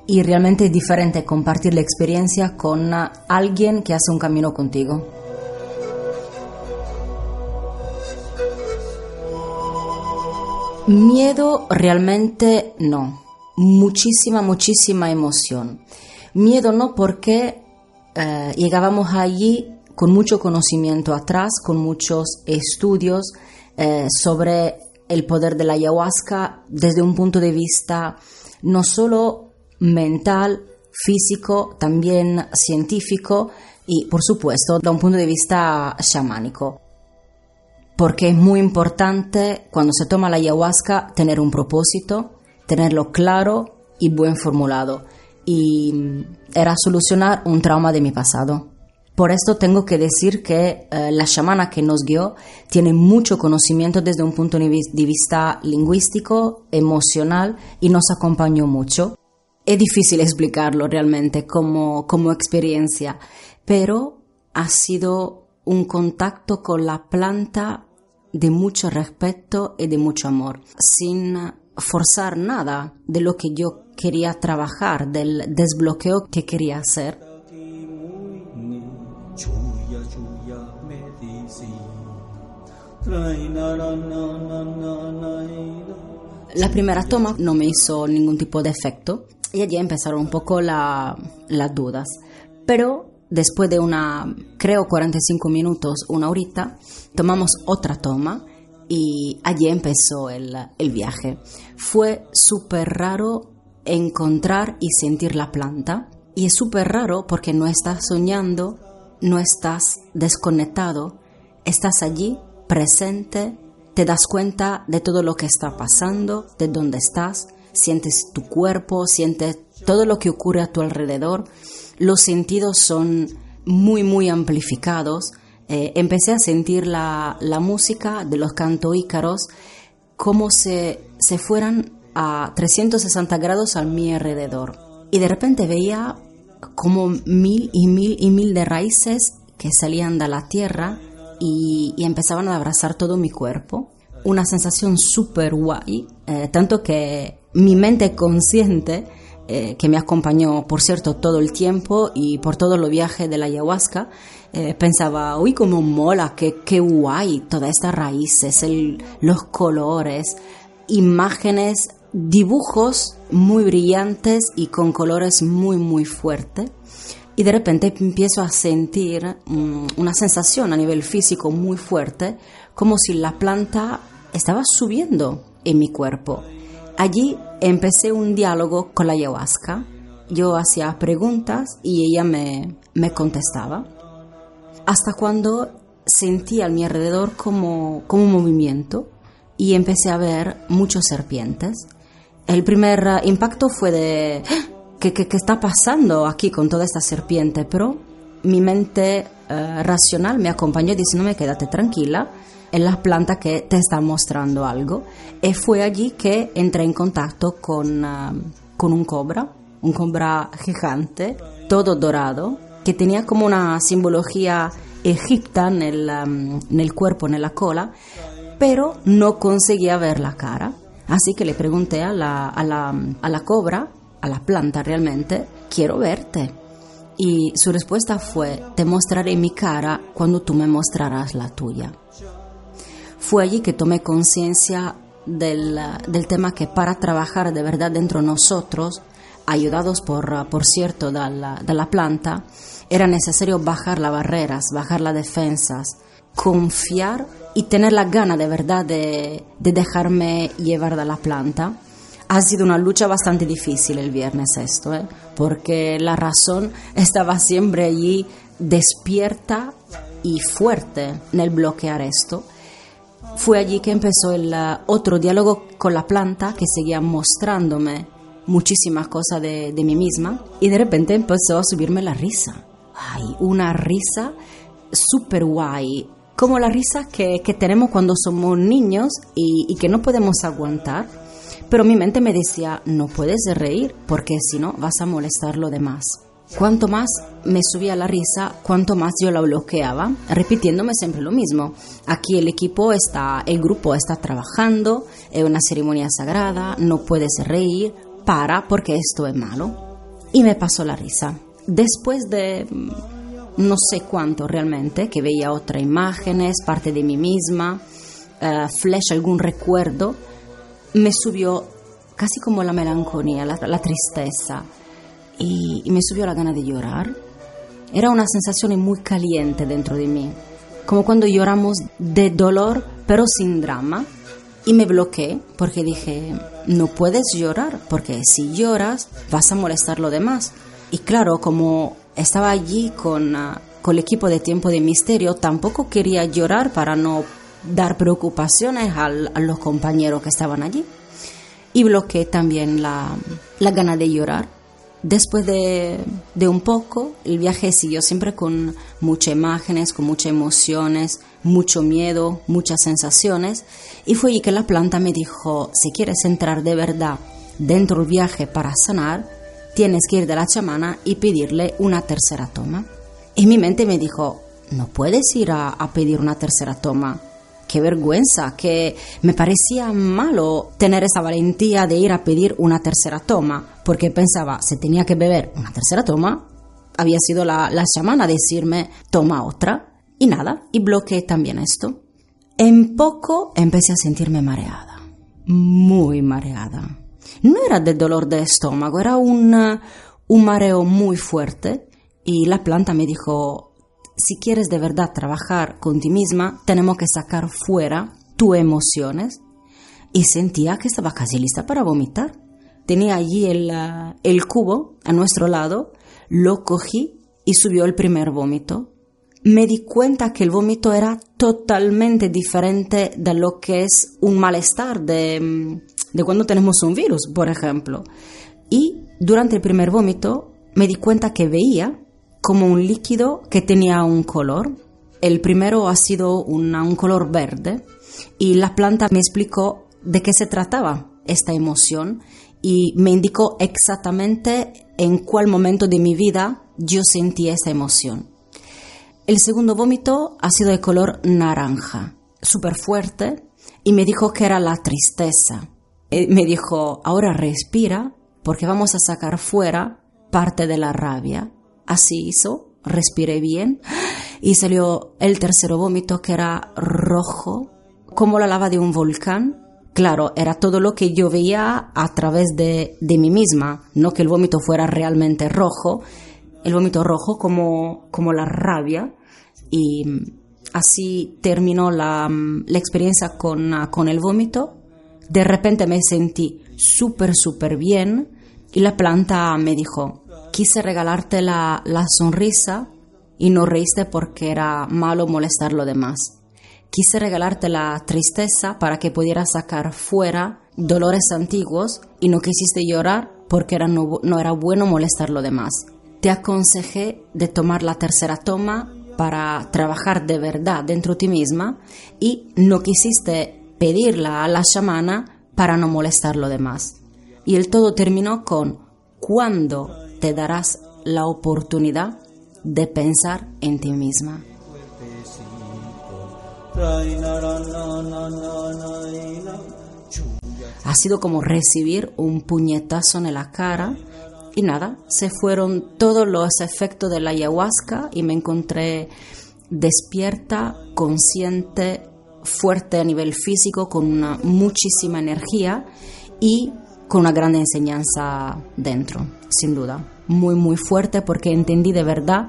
y realmente diferente compartir la experiencia con alguien que hace un camino contigo. Miedo realmente no. Muchísima, muchísima emoción. Miedo no porque eh, llegábamos allí con mucho conocimiento atrás, con muchos estudios eh, sobre el poder de la ayahuasca desde un punto de vista no solo mental, físico, también científico y por supuesto da un punto de vista chamánico porque es muy importante cuando se toma la ayahuasca tener un propósito, tenerlo claro y bien formulado. Y mm, era solucionar un trauma de mi pasado. Por esto tengo que decir que eh, la chamana que nos guió tiene mucho conocimiento desde un punto de vista lingüístico, emocional y nos acompañó mucho. Es difícil explicarlo realmente como, como experiencia, pero ha sido un contacto con la planta de mucho respeto y de mucho amor, sin forzar nada de lo que yo quería trabajar, del desbloqueo que quería hacer. La primera toma no me hizo ningún tipo de efecto y allí empezaron un poco las dudas. Pero Después de una, creo, 45 minutos, una horita, tomamos otra toma y allí empezó el, el viaje. Fue súper raro encontrar y sentir la planta. Y es súper raro porque no estás soñando, no estás desconectado, estás allí, presente, te das cuenta de todo lo que está pasando, de dónde estás, sientes tu cuerpo, sientes todo lo que ocurre a tu alrededor los sentidos son muy, muy amplificados. Eh, empecé a sentir la, música de los canto ícaros como se, se fueran a 360 grados a mi alrededor. Y de repente veía como mil y mil y mil de raíces que salían de la tierra y, empezaban a abrazar todo mi cuerpo. Una sensación súper guay, eh, tanto que mi mente consciente, eh, que me acompañó, por cierto, todo el tiempo y por todo los viajes de la ayahuasca, eh, pensaba, uy, cómo mola, qué, qué guay, todas estas raíces, los colores, imágenes, dibujos muy brillantes y con colores muy, muy fuertes. Y de repente empiezo a sentir mm, una sensación a nivel físico muy fuerte, como si la planta estaba subiendo en mi cuerpo. Allí empecé un diálogo con la ayahuasca. Yo hacía preguntas y ella me, me contestaba. Hasta cuando sentí a mi alrededor como, como un movimiento y empecé a ver muchas serpientes. El primer impacto fue de ¿qué, qué, qué está pasando aquí con toda esta serpiente? Pero mi mente eh, racional me acompañó diciéndome quédate tranquila, es la planta que te está mostrando algo. Y fue allí que entré en contacto con, eh, con un cobra, un cobra gigante, todo dorado, que tenía como una simbología egipta en el, um, en el cuerpo, en la cola, pero no conseguía ver la cara. Así que le pregunté a la, a la, a la cobra, a la planta realmente, quiero verte. Y su respuesta fue, te mostraré mi cara cuando tú me mostrarás la tuya. Fue allí que tomé conciencia del, del, tema que para trabajar de verdad dentro de nosotros, ayudados por, por cierto de la, planta, era necesario bajar las barreras, bajar las defensas, confiar y tener la gana de verdad de, de dejarme llevar de la planta. Ha sido una lucha bastante difícil el viernes esto, ¿eh? porque la razón estaba siempre allí despierta y fuerte en el bloquear esto. Fue allí que empezó el uh, otro diálogo con la planta que seguía mostrándome muchísimas cosas de, de mí misma y de repente empezó a subirme la risa. Ay, una risa súper guay, como la risa que, que, tenemos cuando somos niños y, y, que no podemos aguantar. Pero mi mente me decía, no puedes reír porque si no vas a molestar lo demás. Cuanto más me subía la risa, cuanto más yo la bloqueaba, repitiéndome siempre lo mismo. Aquí el equipo está, el grupo está trabajando, es una ceremonia sagrada, no puedes reír, para porque esto es malo. Y me pasó la risa. Después de no sé cuánto realmente, que veía otras imágenes, parte de mí misma, uh, flash algún recuerdo, me subió casi como la melancolía, la, la tristeza y, me subió la gana de llorar. Era una sensación muy caliente dentro de mí, como cuando lloramos de dolor pero sin drama. Y me bloqueé porque dije, no puedes llorar, porque si lloras vas a molestar a los demás. Y claro, como estaba allí con, uh, con el equipo de Tiempo de Misterio, tampoco quería llorar para no dar preocupaciones al, a los compañeros que estaban allí. Y bloqueé también la, la gana de llorar. Después de, de, un poco, el viaje siguió siempre con muchas imágenes, con muchas emociones, mucho miedo, muchas sensaciones. Y fue allí que la planta me dijo, si quieres entrar de verdad dentro del viaje para sanar, tienes que ir de la chamana y pedirle una tercera toma. Y mi mente me dijo, no puedes ir a, a pedir una tercera toma. Qué vergüenza, que me parecía malo tener esa valentía de ir a pedir una tercera toma, porque pensaba, si tenía que beber una tercera toma, había sido la, la chamana decirme, toma otra, y nada, y bloqueé también esto. En poco empecé a sentirme mareada, muy mareada no era de dolor de estómago, era un, un mareo muy fuerte y la planta me dijo, si quieres de verdad trabajar con ti misma, tenemos que sacar fuera tus emociones. Y sentía que estaba casi lista para vomitar. Tenía allí el, uh, el cubo a nuestro lado, lo cogí y subió el primer vómito. Me di cuenta que el vómito era totalmente diferente de lo que es un malestar de, mm, de cuando tenemos un virus, por ejemplo. Y durante el primer vómito me di cuenta que veía como un líquido que tenía un color. El primero ha sido un color verde y la planta me explicó de qué se trataba esta emoción y me indicó exactamente en cuál momento de mi vida yo sentí esa emoción. El segundo vómito ha sido de color naranja, súper fuerte, y me dijo que era la tristeza Y me dijo, ahora respira porque vamos a sacar fuera parte de la rabia. Así hizo, respiré bien y salió el tercer vómito que era rojo, como la lava de un volcán. Claro, era todo lo que yo veía a través de, de mí misma, no que el vómito fuera realmente rojo, el vómito rojo como, como la rabia y así terminó la, la experiencia con, con el vómito. De repente me sentí súper, súper bien y la planta me dijo, quise regalarte la, sonrisa y no reíste porque era malo molestar lo demás. Quise regalarte la tristeza para que pudieras sacar fuera dolores antiguos y no quisiste llorar porque era no, era bueno molestar lo demás. Te aconsejé de tomar la tercera toma para trabajar de verdad dentro de ti misma y no quisiste pedirla a la chamana para no molestar lo demás. Y el todo terminó con ¿cuándo te darás la oportunidad de pensar en ti misma? Ha sido como recibir un puñetazo en la cara y nada, se fueron todos los efectos de la ayahuasca y me encontré despierta, consciente, fuerte a nivel físico, con una muchísima energía y con una gran enseñanza dentro, sin duda. Muy, muy fuerte porque entendí de verdad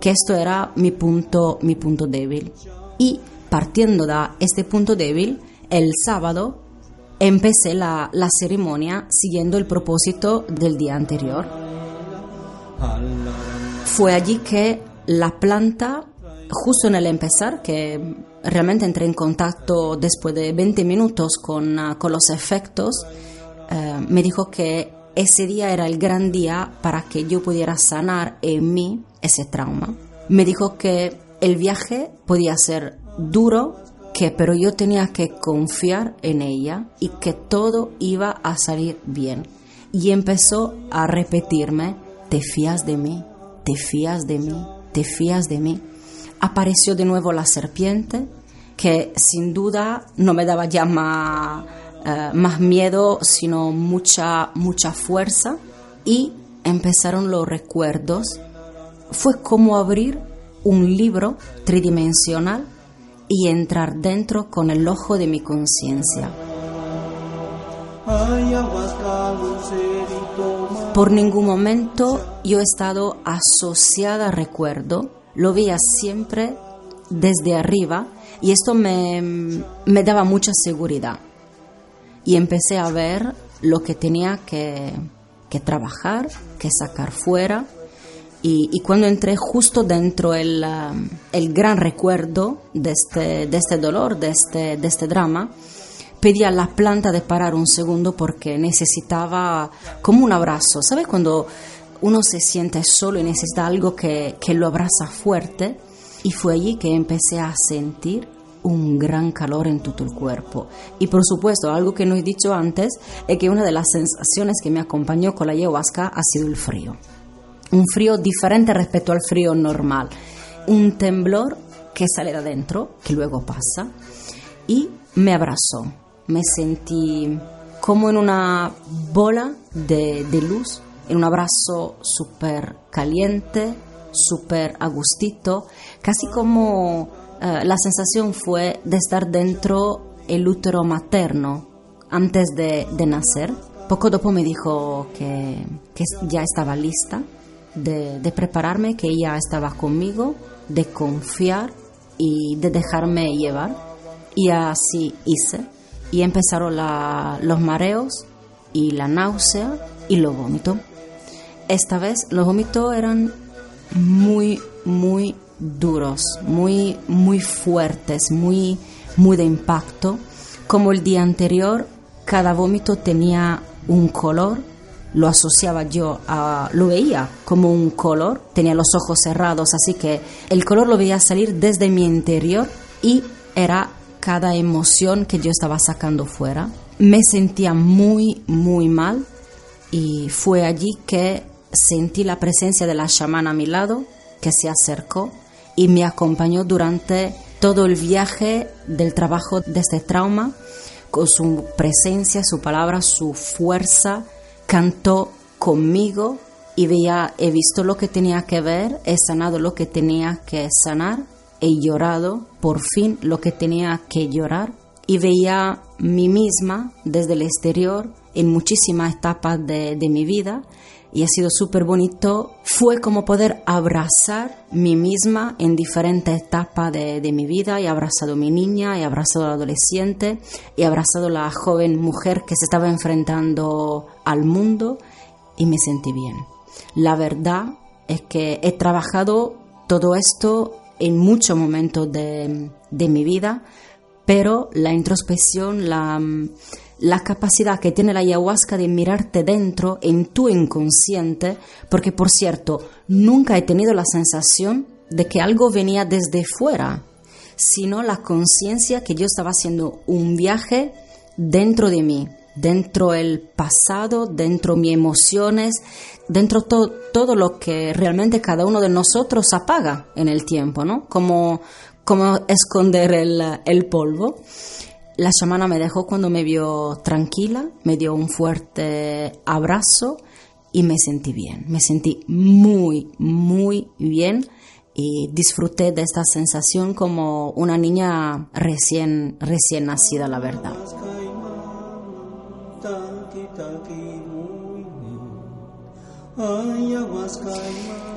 que esto era mi punto, mi punto débil. Y partiendo de este punto débil, el sábado empecé la, la ceremonia siguiendo el propósito del día anterior. Fue allí que la planta, justo en el empezar, que realmente entré en contacto después de 20 minutos con, con los efectos, eh, me dijo que ese día era el gran día para que yo pudiera sanar en mí ese trauma. Me dijo que el viaje podía ser duro, que pero yo tenía que confiar en ella y que todo iba a salir bien. Y empezó a repetirme, te fías de mí, te fías de mí, te fías de mí. Apareció de nuevo la serpiente, que sin duda no me daba ya más eh, más miedo, sino mucha, mucha fuerza. Y empezaron los recuerdos. Fue como abrir un libro tridimensional y entrar dentro con el ojo de mi conciencia. Por ningún momento yo he estado asociada a recuerdo, lo veía siempre desde arriba y esto me, me daba mucha seguridad y empecé a ver lo que tenía que, que trabajar, que sacar fuera. Y, cuando entré justo dentro el, el gran recuerdo de este, de este dolor, de este, de este drama, pedí a la planta de parar un segundo porque necesitaba como un abrazo. ¿Sabes cuando uno se siente solo y necesita algo que, que lo abraza fuerte? Y fue allí que empecé a sentir un gran calor en todo el cuerpo. Y por supuesto, algo que no he dicho antes es que una de las sensaciones que me acompañó con la ayahuasca ha sido el frío. Un frío diferente respecto al frío normal. Un temblor que sale de adentro, que luego pasa, y me abrazó. Me sentí como en una bola de, de luz, en un abrazo súper caliente, súper agustito, casi como eh, la sensación fue de estar dentro el útero materno antes de, nacer. Poco después me dijo que, ya estaba lista de, de, prepararme, que ella estaba conmigo, de confiar y de dejarme llevar. Y así hice. Y empezaron los mareos y la náusea y los vómitos. Esta vez los vómitos eran muy, muy duros, muy, muy fuertes, muy, muy de impacto. Como el día anterior, cada vómito tenía un color, lo asociaba yo a, lo veía como un color, tenía los ojos cerrados, así que el color lo veía salir desde mi interior y era cada emoción que yo estaba sacando fuera. Me sentía muy, muy mal y fue allí que sentí la presencia de la chamana a mi lado, que se acercó y me acompañó durante todo el viaje del trabajo de este trauma, con su presencia, su palabra, su fuerza, cantó conmigo y veía, he visto lo que tenía que ver, he sanado lo que tenía que sanar, he llorado por fin lo que tenía que llorar y veía mí misma desde el exterior en muchísimas etapas de, de mi vida y ha sido súper bonito. Fue como poder abrazar mí misma en diferentes etapas de, de, mi vida. He abrazado a mi niña, he abrazado a la adolescente, he abrazado a la joven mujer que se estaba enfrentando al mundo y me sentí bien. La verdad es que he trabajado todo esto en muchos momentos de, de mi vida, pero la introspección, la la capacidad que tiene la ayahuasca de mirarte dentro en tu inconsciente, porque por cierto, nunca he tenido la sensación de que algo venía desde fuera, sino la conciencia que yo estaba haciendo un viaje dentro de mí, dentro del pasado, dentro mis emociones, dentro todo todo lo que realmente cada uno de nosotros apaga en el tiempo, ¿no? Como, como esconder el, el polvo. La chamana me dejó cuando me vio tranquila, me dio un fuerte abrazo y me sentí bien. Me sentí muy, muy bien y disfruté de esta sensación como una niña recién, recién nacida, la verdad.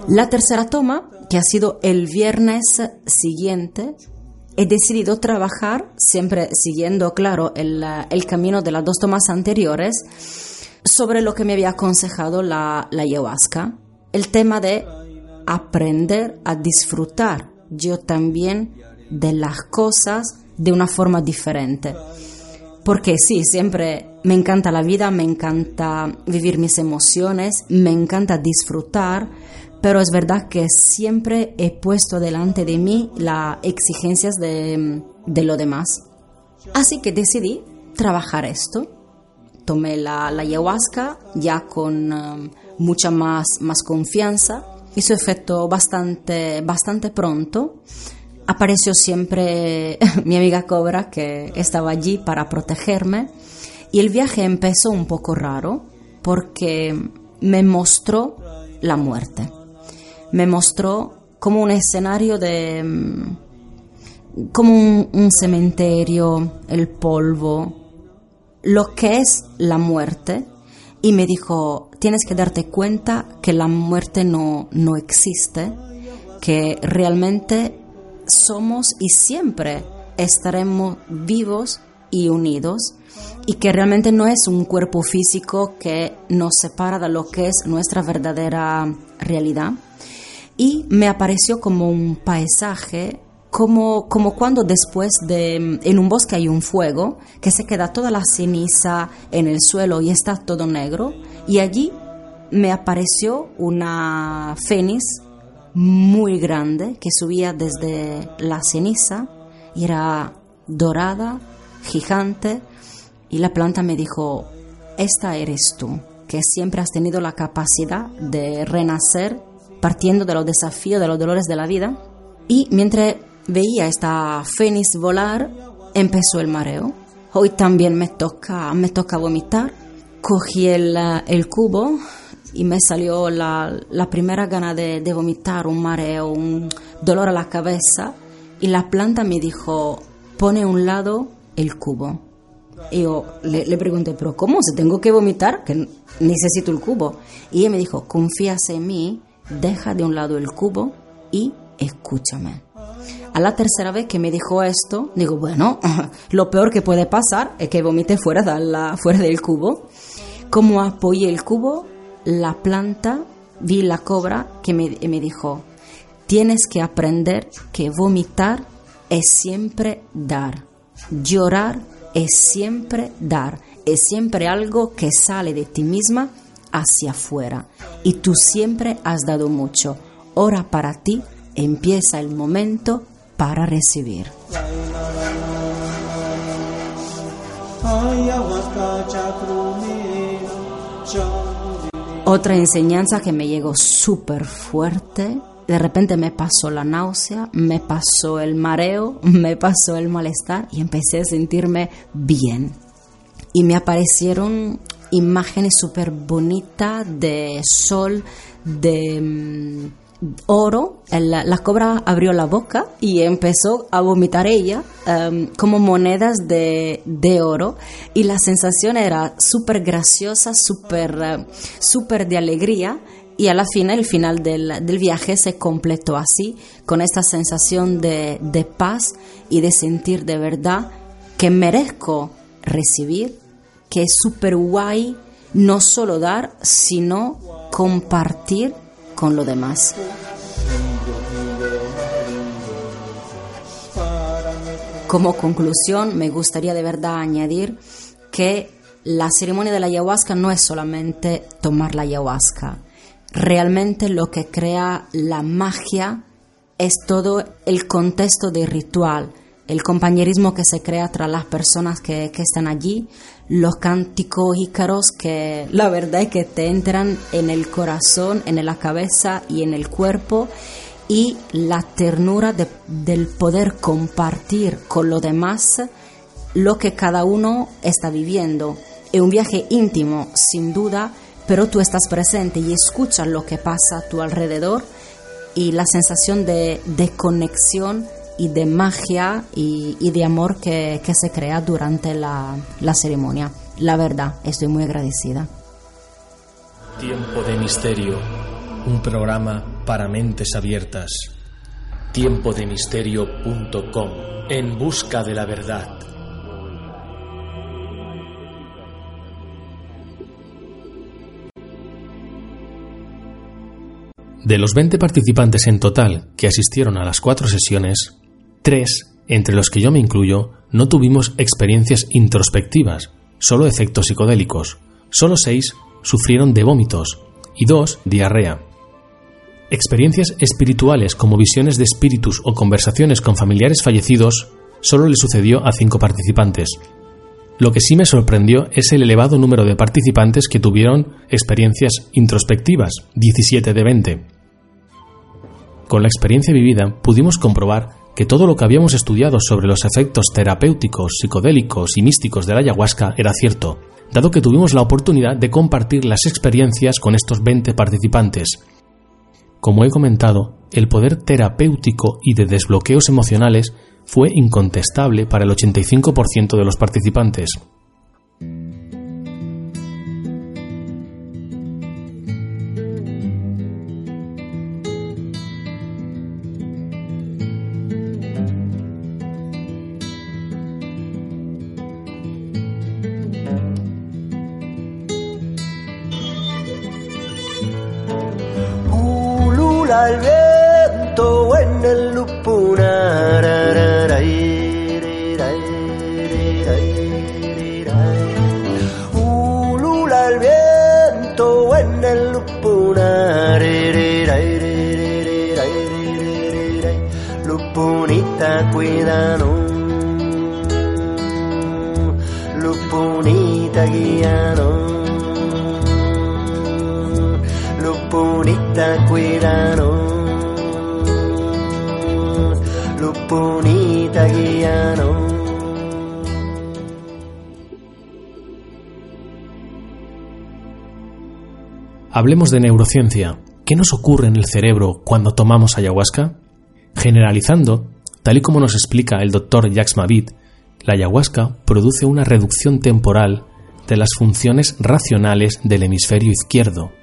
La tercera toma, que ha sido el viernes siguiente, he decidido trabajar, siempre siguiendo, claro, el, el, camino de las dos tomas anteriores, sobre lo que me había aconsejado la, la ayahuasca. El tema de aprender a disfrutar yo también de las cosas de una forma diferente. Porque sí, siempre me encanta la vida, me encanta vivir mis emociones, me encanta disfrutar, pero es verdad que siempre he puesto delante de mí las exigencias de, de lo demás. Así que decidí trabajar esto. Tomé la, la ayahuasca ya con um, mucha más, más confianza. Hizo efecto bastante, bastante pronto. Apareció siempre mi amiga Cobra que estaba allí para protegerme. Y el viaje empezó un poco raro porque me mostró la muerte me mostró como un escenario de... Mm, como un, cementerio, el polvo, lo que es la muerte, y me dijo, tienes que darte cuenta que la muerte no, no existe, que realmente somos y siempre estaremos vivos y unidos y que realmente no es un cuerpo físico que nos separa de lo que es nuestra verdadera realidad y me apareció como un paisaje como, como cuando después de en un bosque hay un fuego, que se queda toda la ceniza en el suelo y está todo negro, y allí me apareció una fénix muy grande que subía desde la ceniza y era dorada, gigante, y la planta me dijo, esta eres tú, que siempre has tenido la capacidad de renacer partiendo de los desafíos, de los dolores de la vida. Y mientras veía esta fénix volar, empezó el mareo. Hoy también me toca, me toca vomitar. Cogí el, el cubo y me salió la, la primera gana de, vomitar, un mareo, un dolor a la cabeza. Y la planta me dijo, pone a un lado el cubo. Y yo le, le pregunté, pero ¿cómo? ¿Se tengo que vomitar? Que necesito el cubo. Y ella me dijo, confías en mí deja de un lado el cubo y escúchame. A la tercera vez que me dijo esto, digo, bueno, lo peor que puede pasar es que vomite fuera, de la, fuera del cubo. Como apoyé el cubo, la planta, vi la cobra que me, me dijo, tienes que aprender que vomitar es siempre dar. Llorar es siempre dar. Es siempre algo que sale de ti misma hacia afuera y tú siempre has dado mucho. Ahora para ti empieza el momento para recibir. Otra enseñanza que me llegó súper fuerte, de repente me pasó la náusea, me pasó el mareo, me pasó el malestar y empecé a sentirme bien y me aparecieron imágenes súper bonitas de sol, de mm, oro. La, cobra abrió la boca y empezó a vomitar ella um, como monedas de, de, oro y la sensación era súper graciosa, súper uh, super de alegría. Y a la fin, el final del, del, viaje se completó así, con esta sensación de, de paz y de sentir de verdad que merezco recibir, que es súper guay no solo dar, sino compartir con lo demás. Como conclusión, me gustaría de verdad añadir que la ceremonia de la ayahuasca no es solamente tomar la ayahuasca. Realmente lo que crea la magia es todo el contexto de ritual, el compañerismo que se crea entre las personas que, que están allí, los cánticos ícaros que la verdad es que te entran en el corazón, en la cabeza y en el cuerpo y la ternura de, del poder compartir con los demás lo que cada uno está viviendo. Es un viaje íntimo, sin duda, pero tú estás presente y escuchas lo que pasa a tu alrededor y la sensación de, de conexión y de magia y, y de amor que, que, se crea durante la, la ceremonia. La verdad, estoy muy agradecida. Tiempo de misterio, un programa para mentes abiertas. Tiempodemisterio.com, en busca de la verdad. De los 20 participantes en total que asistieron a las cuatro sesiones, Tres, entre los que yo me incluyo, no tuvimos experiencias introspectivas, solo efectos psicodélicos. Solo seis sufrieron de vómitos y dos diarrea. Experiencias espirituales como visiones de espíritus o conversaciones con familiares fallecidos solo le sucedió a cinco participantes. Lo que sí me sorprendió es el elevado número de participantes que tuvieron experiencias introspectivas, 17 de 20. Con la experiencia vivida pudimos comprobar que todo lo que habíamos estudiado sobre los efectos terapéuticos, psicodélicos y místicos de la ayahuasca era cierto, dado que tuvimos la oportunidad de compartir las experiencias con estos 20 participantes. Como he comentado, el poder terapéutico y de desbloqueos emocionales fue incontestable para el 85% de los participantes. Hablemos de neurociencia. ¿Qué nos ocurre en el cerebro cuando tomamos ayahuasca? Generalizando, tal y como nos explica el doctor Jacques Mavid, la ayahuasca produce una reducción temporal de las funciones racionales del hemisferio izquierdo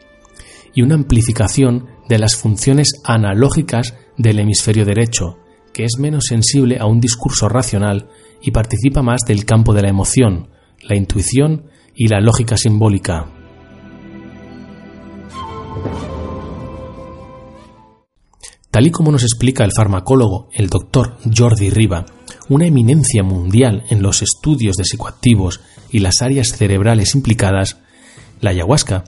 y una amplificación de las funciones analógicas del hemisferio derecho, que es menos sensible a un discurso racional y participa más del campo de la emoción, la intuición y la lógica simbólica. Tal y como nos explica el farmacólogo, el doctor Jordi Riva, una eminencia mundial en los estudios de psicoactivos y las áreas cerebrales implicadas, la ayahuasca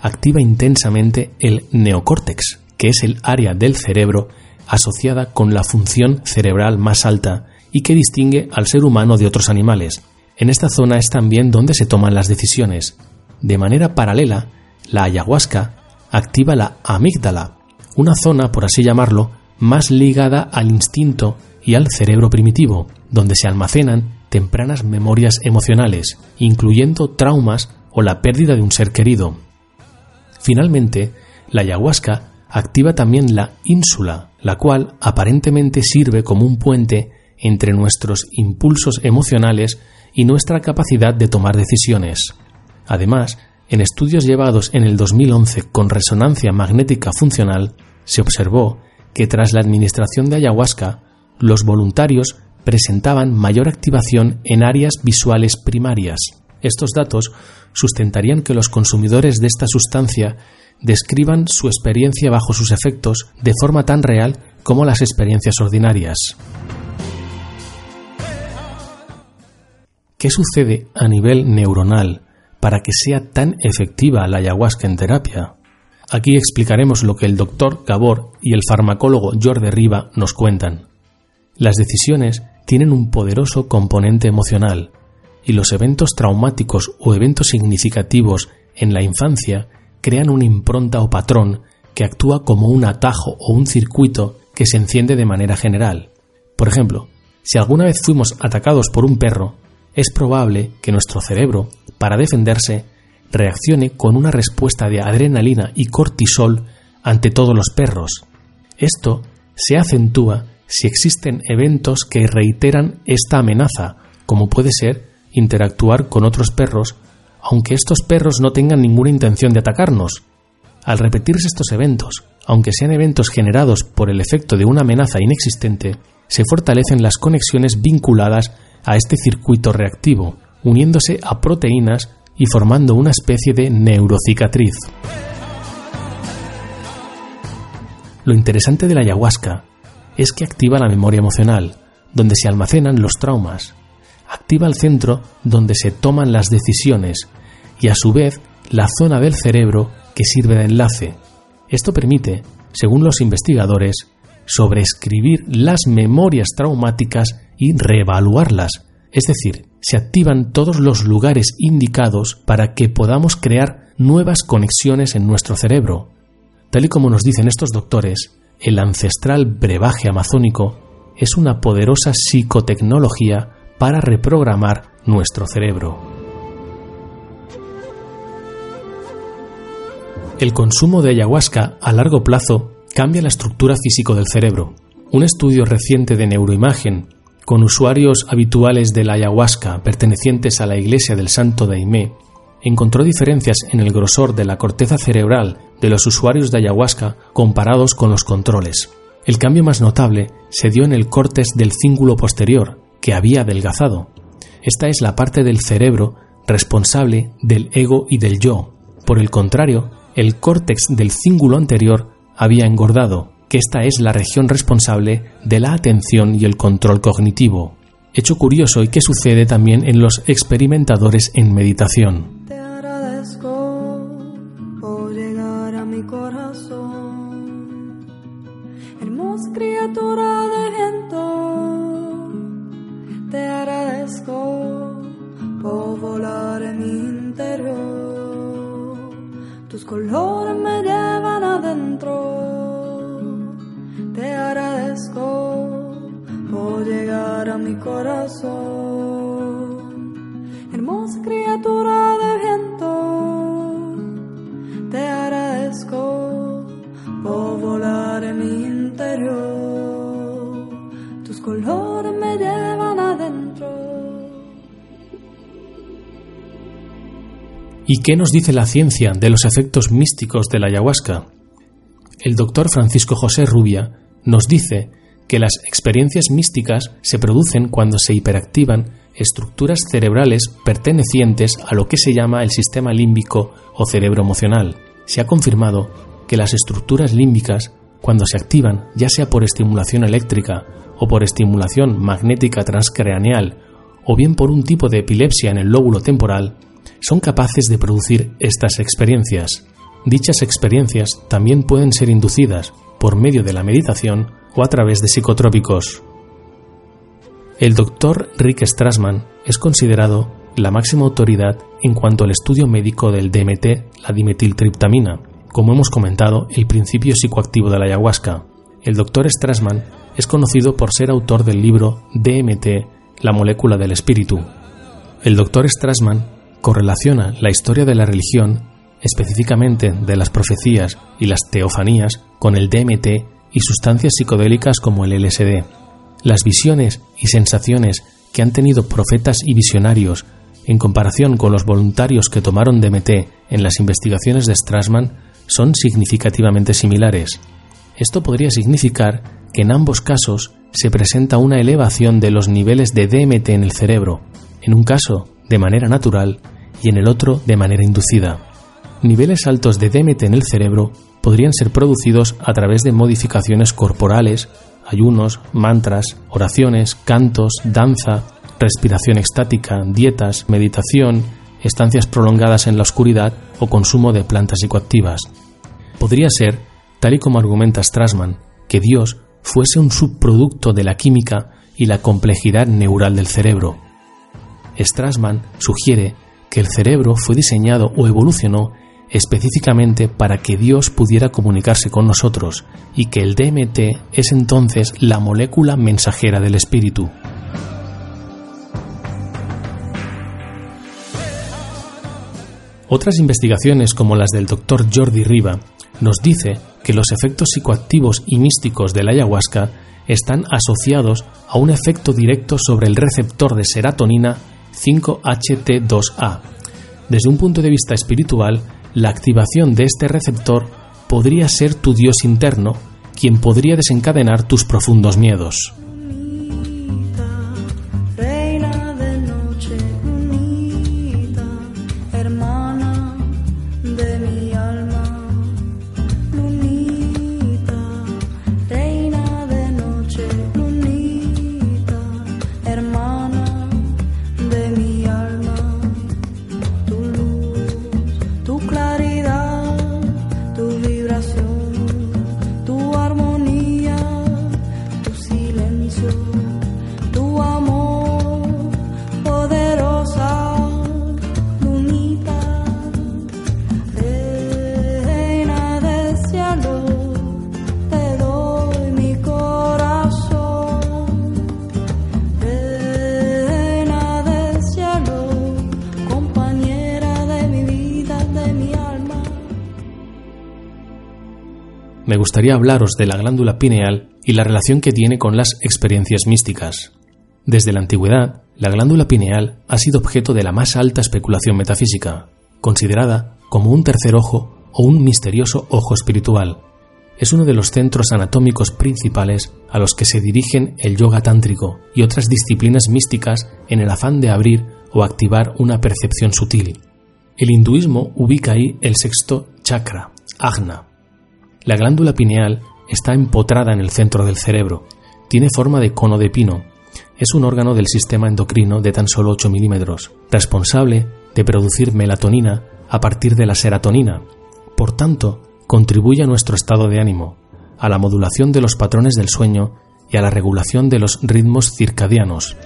activa intensamente el neocórtex, que es el área del cerebro asociada con la función cerebral más alta y que distingue al ser humano de otros animales. En esta zona es también donde se toman las decisiones. De manera paralela, la ayahuasca activa la amígdala, una zona, por así llamarlo, más ligada al instinto y al cerebro primitivo, donde se almacenan tempranas memorias emocionales, incluyendo traumas o la pérdida de un ser querido. Finalmente, la ayahuasca activa también la ínsula, la cual aparentemente sirve como un puente entre nuestros impulsos emocionales y nuestra capacidad de tomar decisiones. Además, en estudios llevados en el 2011 con resonancia magnética funcional, se observó que tras la administración de ayahuasca, los voluntarios presentaban mayor activación en áreas visuales primarias. Estos datos sustentarían que los consumidores de esta sustancia describan su experiencia bajo sus efectos de forma tan real como las experiencias ordinarias. ¿Qué sucede a nivel neuronal para que sea tan efectiva la ayahuasca en terapia? Aquí explicaremos lo que el doctor Gabor y el farmacólogo Jordi Riva nos cuentan. Las decisiones tienen un poderoso componente emocional y los eventos traumáticos o eventos significativos en la infancia crean una impronta o patrón que actúa como un atajo o un circuito que se enciende de manera general. Por ejemplo, si alguna vez fuimos atacados por un perro, es probable que nuestro cerebro, para defenderse, reaccione con una respuesta de adrenalina y cortisol ante todos los perros. Esto se acentúa si existen eventos que reiteran esta amenaza, como puede ser interactuar con otros perros, aunque estos perros no tengan ninguna intención de atacarnos. Al repetirse estos eventos, aunque sean eventos generados por el efecto de una amenaza inexistente, se fortalecen las conexiones vinculadas a este circuito reactivo, uniéndose a proteínas y formando una especie de neurocicatriz. Lo interesante de la ayahuasca es que activa la memoria emocional, donde se almacenan los traumas, activa el centro donde se toman las decisiones y a su vez la zona del cerebro que sirve de enlace. Esto permite, según los investigadores, sobreescribir las memorias traumáticas y reevaluarlas, es decir, se activan todos los lugares indicados para que podamos crear nuevas conexiones en nuestro cerebro. Tal y como nos dicen estos doctores, el ancestral brebaje amazónico es una poderosa psicotecnología para reprogramar nuestro cerebro. El consumo de ayahuasca a largo plazo cambia la estructura físico del cerebro. Un estudio reciente de neuroimagen con usuarios habituales de la ayahuasca pertenecientes a la Iglesia del Santo Daimé encontró diferencias en el grosor de la corteza cerebral de los usuarios de ayahuasca comparados con los controles. El cambio más notable se dio en el córtex del cíngulo posterior, que había adelgazado. Esta es la parte del cerebro responsable del ego y del yo. Por el contrario, el córtex del cíngulo anterior había engordado, que esta es la región responsable de la atención y el control cognitivo. Hecho curioso y que sucede también en los experimentadores en meditación. Te agradezco por llegar a mi corazón, hermosa criatura de viento. Te agradezco por volar en mi interior. Tus colores me llevan adentro. Te agradezco por llegar a mi corazón. Hermosa criatura de viento, te agradezco por volar en mi interior. Tus colores me llevan adentro. ¿Y qué nos dice la ciencia de los efectos místicos de la ayahuasca? El doctor Francisco José Rubia nos dice que las experiencias místicas se producen cuando se hiperactivan estructuras cerebrales pertenecientes a lo que se llama el sistema límbico o cerebro emocional. Se ha confirmado que las estructuras límbicas, cuando se activan, ya sea por estimulación eléctrica o por estimulación magnética transcraneal, o bien por un tipo de epilepsia en el lóbulo temporal, son capaces de producir estas experiencias. Dichas experiencias también pueden ser inducidas por medio de la meditación o a través de psicotrópicos. El doctor Rick Strassman es considerado la máxima autoridad en cuanto al estudio médico del DMT, la dimetiltriptamina, como hemos comentado, el principio psicoactivo de la ayahuasca. El doctor Strassman es conocido por ser autor del libro DMT, la molécula del espíritu. El doctor Strassman correlaciona la historia de la religión, específicamente de las profecías y las teofanías, con el DMT y sustancias psicodélicas como el LSD. Las visiones y sensaciones que han tenido profetas y visionarios en comparación con los voluntarios que tomaron DMT en las investigaciones de Strassman son significativamente similares. Esto podría significar que en ambos casos se presenta una elevación de los niveles de DMT en el cerebro, en un caso de manera natural y en el otro de manera inducida. Niveles altos de DMT en el cerebro podrían ser producidos a través de modificaciones corporales, ayunos, mantras, oraciones, cantos, danza, respiración estática, dietas, meditación, estancias prolongadas en la oscuridad o consumo de plantas psicoactivas. Podría ser, tal y como argumenta Strassman, que Dios fuese un subproducto de la química y la complejidad neural del cerebro. Strassman sugiere que el cerebro fue diseñado o evolucionó específicamente para que Dios pudiera comunicarse con nosotros y que el DMT es entonces la molécula mensajera del espíritu. Otras investigaciones como las del Dr. Jordi Riva nos dice que los efectos psicoactivos y místicos de la ayahuasca están asociados a un efecto directo sobre el receptor de serotonina 5HT2A. Desde un punto de vista espiritual, la activación de este receptor podría ser tu Dios interno, quien podría desencadenar tus profundos miedos. Me gustaría hablaros de la glándula pineal y la relación que tiene con las experiencias místicas. Desde la antigüedad, la glándula pineal ha sido objeto de la más alta especulación metafísica, considerada como un tercer ojo o un misterioso ojo espiritual. Es uno de los centros anatómicos principales a los que se dirigen el yoga tántrico y otras disciplinas místicas en el afán de abrir o activar una percepción sutil. El hinduismo ubica ahí el sexto chakra, ajna. La glándula pineal está empotrada en el centro del cerebro. Tiene forma de cono de pino. Es un órgano del sistema endocrino de tan solo 8 milímetros, responsable de producir melatonina a partir de la serotonina. Por tanto, contribuye a nuestro estado de ánimo, a la modulación de los patrones del sueño y a la regulación de los ritmos circadianos.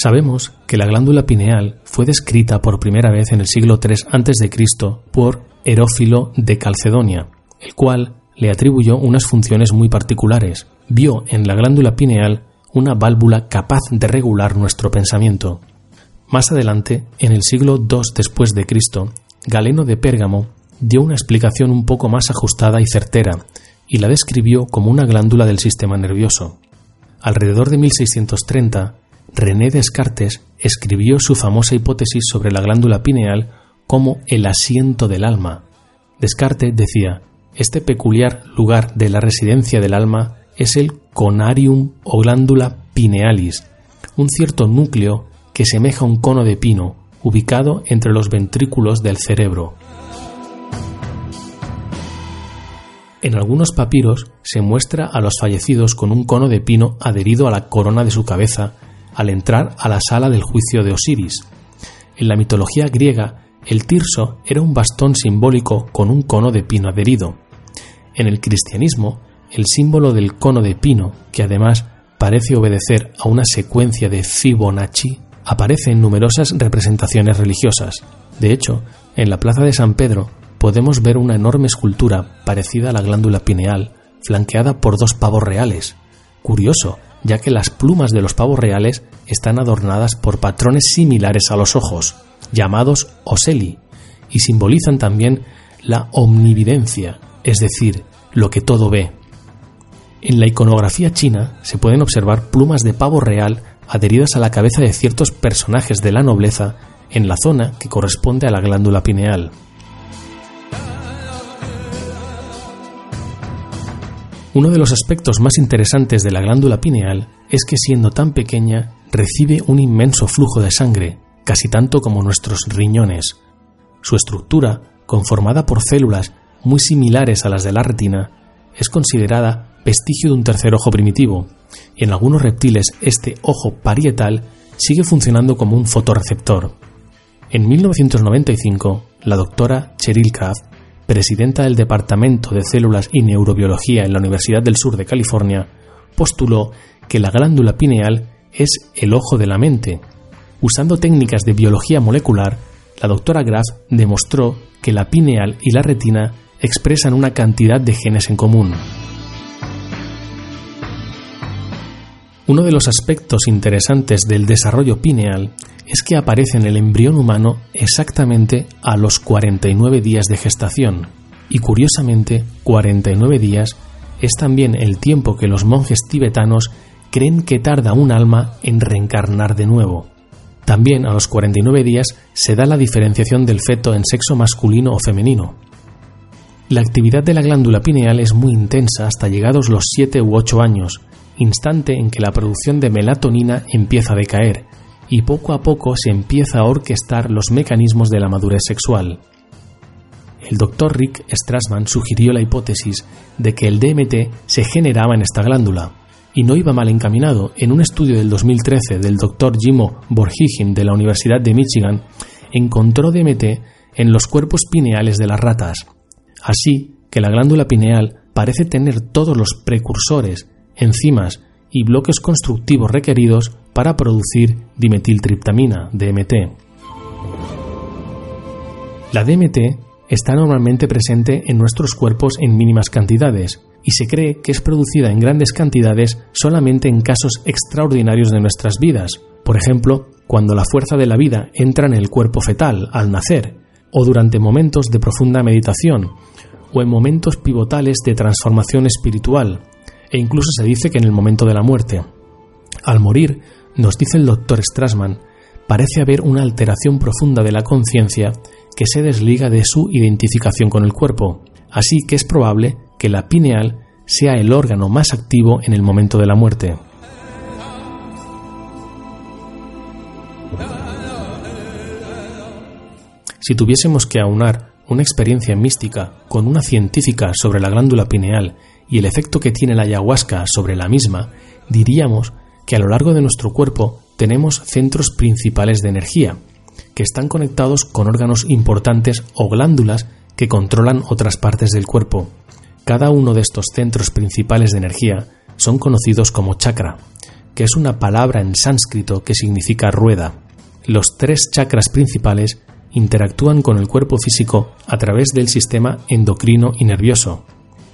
Sabemos que la glándula pineal fue descrita por primera vez en el siglo III a.C. por Herófilo de Calcedonia, el cual le atribuyó unas funciones muy particulares. Vio en la glándula pineal una válvula capaz de regular nuestro pensamiento. Más adelante, en el siglo II después de Galeno de Pérgamo dio una explicación un poco más ajustada y certera, y la describió como una glándula del sistema nervioso. Alrededor de 1630, René Descartes escribió su famosa hipótesis sobre la glándula pineal como el asiento del alma. Descartes decía, este peculiar lugar de la residencia del alma es el conarium o glándula pinealis, un cierto núcleo que semeja un cono de pino, ubicado entre los ventrículos del cerebro. En algunos papiros se muestra a los fallecidos con un cono de pino adherido a la corona de su cabeza al entrar a la sala del juicio de Osiris. En la mitología griega, el tirso era un bastón simbólico con un cono de pino adherido. En el cristianismo, el símbolo del cono de pino, que además parece obedecer a una secuencia de Fibonacci, aparece en numerosas representaciones religiosas. De hecho, en la plaza de San Pedro podemos ver una enorme escultura parecida a la glándula pineal, flanqueada por dos pavos reales. Curioso, ya que las plumas de los pavos reales están adornadas por patrones similares a los ojos, llamados oseli, y simbolizan también la omnividencia, es decir, lo que todo ve. En la iconografía china se pueden observar plumas de pavo real adheridas a la cabeza de ciertos personajes de la nobleza en la zona que corresponde a la glándula pineal. Uno de los aspectos más interesantes de la glándula pineal es que siendo tan pequeña recibe un inmenso flujo de sangre, casi tanto como nuestros riñones. Su estructura, conformada por células muy similares a las de la retina, es considerada vestigio de un tercer ojo primitivo, y en algunos reptiles este ojo parietal sigue funcionando como un fotorreceptor. En 1995, la doctora Cheryl Kraft presidenta del Departamento de Células y Neurobiología en la Universidad del Sur de California, postuló que la glándula pineal es el ojo de la mente. Usando técnicas de biología molecular, la doctora Graf demostró que la pineal y la retina expresan una cantidad de genes en común. Uno de los aspectos interesantes del desarrollo pineal es que aparece en el embrión humano exactamente a los 49 días de gestación. Y curiosamente, 49 días es también el tiempo que los monjes tibetanos creen que tarda un alma en reencarnar de nuevo. También a los 49 días se da la diferenciación del feto en sexo masculino o femenino. La actividad de la glándula pineal es muy intensa hasta llegados los 7 u 8 años, instante en que la producción de melatonina empieza a decaer, y poco a poco se empieza a orquestar los mecanismos de la madurez sexual. El doctor Rick Strassman sugirió la hipótesis de que el DMT se generaba en esta glándula, y no iba mal encaminado. En un estudio del 2013 del doctor Jimo Borjigin de la Universidad de Michigan, encontró DMT en los cuerpos pineales de las ratas. Así que la glándula pineal parece tener todos los precursores, enzimas y bloques constructivos requeridos para producir dimetiltriptamina, DMT. La DMT está normalmente presente en nuestros cuerpos en mínimas cantidades y se cree que es producida en grandes cantidades solamente en casos extraordinarios de nuestras vidas, por ejemplo, cuando la fuerza de la vida entra en el cuerpo fetal al nacer, o durante momentos de profunda meditación, o en momentos pivotales de transformación espiritual, e incluso se dice que en el momento de la muerte. Al morir, nos dice el doctor Strassman, parece haber una alteración profunda de la conciencia que se desliga de su identificación con el cuerpo, así que es probable que la pineal sea el órgano más activo en el momento de la muerte. Si tuviésemos que aunar una experiencia mística con una científica sobre la glándula pineal y el efecto que tiene la ayahuasca sobre la misma, diríamos que a lo largo de nuestro cuerpo tenemos centros principales de energía, que están conectados con órganos importantes o glándulas que controlan otras partes del cuerpo. Cada uno de estos centros principales de energía son conocidos como chakra, que es una palabra en sánscrito que significa rueda. Los tres chakras principales interactúan con el cuerpo físico a través del sistema endocrino y nervioso,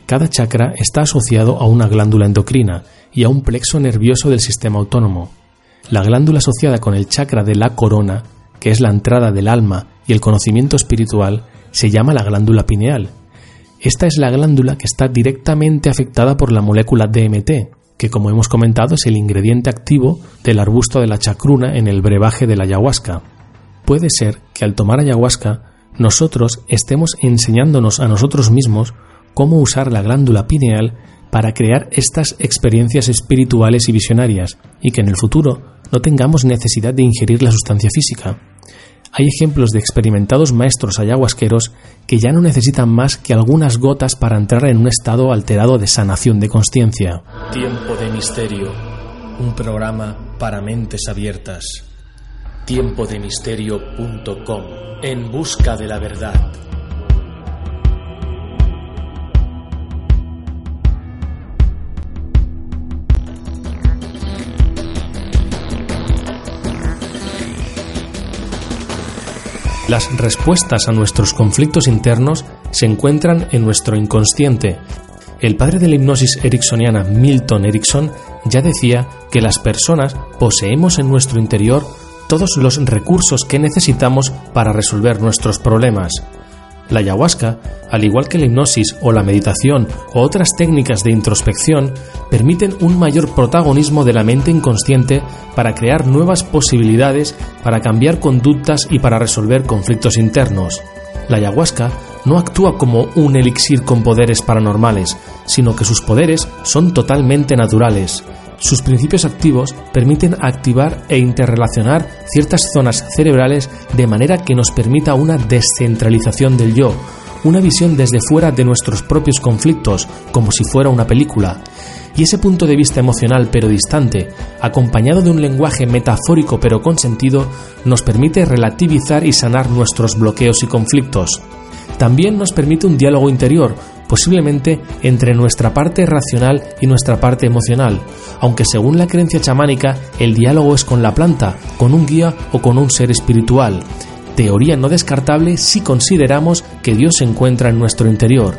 cada chakra está asociado a una glándula endocrina y a un plexo nervioso del sistema autónomo. La glándula asociada con el chakra de la corona, que es la entrada del alma y el conocimiento espiritual, se llama la glándula pineal. Esta es la glándula que está directamente afectada por la molécula DMT, que como hemos comentado es el ingrediente activo del arbusto de la chacruna en el brebaje de la ayahuasca. Puede ser que al tomar ayahuasca nosotros estemos enseñándonos a nosotros mismos cómo usar la glándula pineal para crear estas experiencias espirituales y visionarias, y que en el futuro no tengamos necesidad de ingerir la sustancia física. Hay ejemplos de experimentados maestros ayahuasqueros que ya no necesitan más que algunas gotas para entrar en un estado alterado de sanación de conciencia. Tiempo de Misterio, un programa para mentes abiertas. Tiempodemisterio.com, en busca de la verdad. Las respuestas a nuestros conflictos internos se encuentran en nuestro inconsciente. El padre de la hipnosis ericksoniana, Milton Erickson, ya decía que las personas poseemos en nuestro interior todos los recursos que necesitamos para resolver nuestros problemas. La ayahuasca, al igual que la hipnosis o la meditación o otras técnicas de introspección, permiten un mayor protagonismo de la mente inconsciente para crear nuevas posibilidades, para cambiar conductas y para resolver conflictos internos. La ayahuasca no actúa como un elixir con poderes paranormales, sino que sus poderes son totalmente naturales. Sus principios activos permiten activar e interrelacionar ciertas zonas cerebrales de manera que nos permita una descentralización del yo, una visión desde fuera de nuestros propios conflictos, como si fuera una película. Y ese punto de vista emocional pero distante, acompañado de un lenguaje metafórico pero con sentido, nos permite relativizar y sanar nuestros bloqueos y conflictos. También nos permite un diálogo interior, posiblemente entre nuestra parte racional y nuestra parte emocional, aunque según la creencia chamánica el diálogo es con la planta, con un guía o con un ser espiritual, teoría no descartable si consideramos que Dios se encuentra en nuestro interior.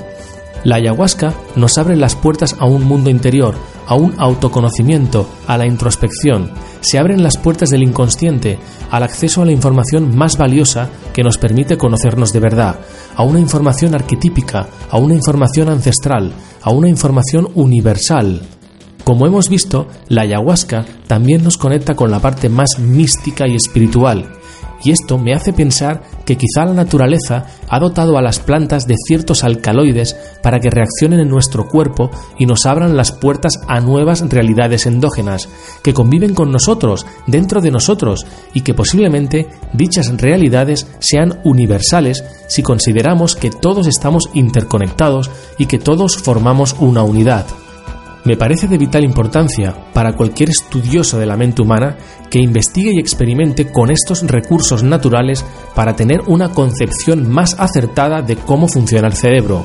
La ayahuasca nos abre las puertas a un mundo interior, a un autoconocimiento, a la introspección. Se abren las puertas del inconsciente, al acceso a la información más valiosa que nos permite conocernos de verdad, a una información arquetípica, a una información ancestral, a una información universal. Como hemos visto, la ayahuasca también nos conecta con la parte más mística y espiritual, y esto me hace pensar que quizá la naturaleza ha dotado a las plantas de ciertos alcaloides para que reaccionen en nuestro cuerpo y nos abran las puertas a nuevas realidades endógenas, que conviven con nosotros, dentro de nosotros, y que posiblemente dichas realidades sean universales si consideramos que todos estamos interconectados y que todos formamos una unidad. Me parece de vital importancia para cualquier estudioso de la mente humana que investigue y experimente con estos recursos naturales para tener una concepción más acertada de cómo funciona el cerebro.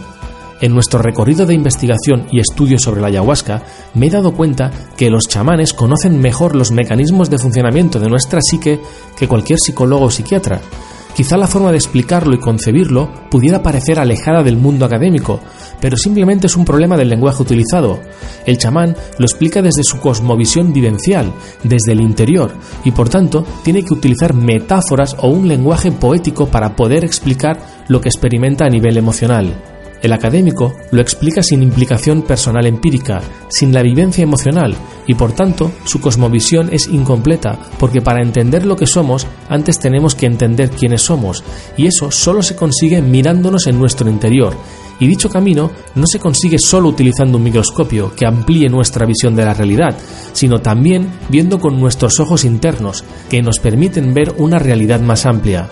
En nuestro recorrido de investigación y estudio sobre la ayahuasca, me he dado cuenta que los chamanes conocen mejor los mecanismos de funcionamiento de nuestra psique que cualquier psicólogo o psiquiatra, Quizá la forma de explicarlo y concebirlo pudiera parecer alejada del mundo académico, pero simplemente es un problema del lenguaje utilizado. El chamán lo explica desde su cosmovisión vivencial, desde el interior, y por tanto tiene que utilizar metáforas o un lenguaje poético para poder explicar lo que experimenta a nivel emocional. El académico lo explica sin implicación personal empírica, sin la vivencia emocional, y por tanto su cosmovisión es incompleta, porque para entender lo que somos, antes tenemos que entender quiénes somos, y eso solo se consigue mirándonos en nuestro interior, y dicho camino no se consigue solo utilizando un microscopio que amplíe nuestra visión de la realidad, sino también viendo con nuestros ojos internos, que nos permiten ver una realidad más amplia.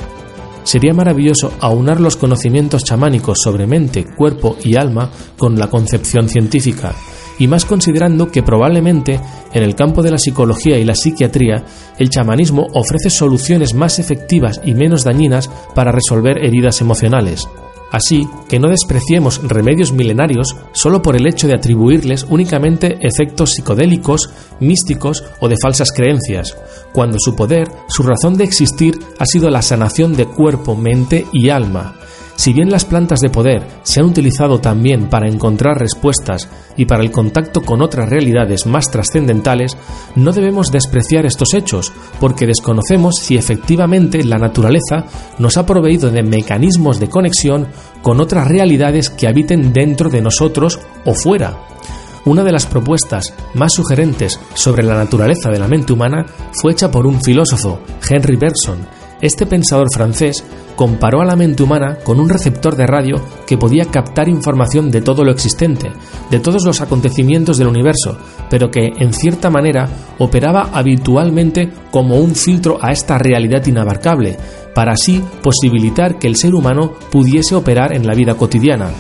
Sería maravilloso aunar los conocimientos chamánicos sobre mente, cuerpo y alma con la concepción científica, y más considerando que probablemente en el campo de la psicología y la psiquiatría el chamanismo ofrece soluciones más efectivas y menos dañinas para resolver heridas emocionales. Así que no despreciemos remedios milenarios solo por el hecho de atribuirles únicamente efectos psicodélicos, místicos o de falsas creencias, cuando su poder, su razón de existir ha sido la sanación de cuerpo, mente y alma, si bien las plantas de poder se han utilizado también para encontrar respuestas y para el contacto con otras realidades más trascendentales, no debemos despreciar estos hechos, porque desconocemos si efectivamente la naturaleza nos ha proveído de mecanismos de conexión con otras realidades que habiten dentro de nosotros o fuera. Una de las propuestas más sugerentes sobre la naturaleza de la mente humana fue hecha por un filósofo, Henry Bergson, este pensador francés comparó a la mente humana con un receptor de radio que podía captar información de todo lo existente, de todos los acontecimientos del universo, pero que, en cierta manera, operaba habitualmente como un filtro a esta realidad inabarcable, para así posibilitar que el ser humano pudiese operar en la vida cotidiana.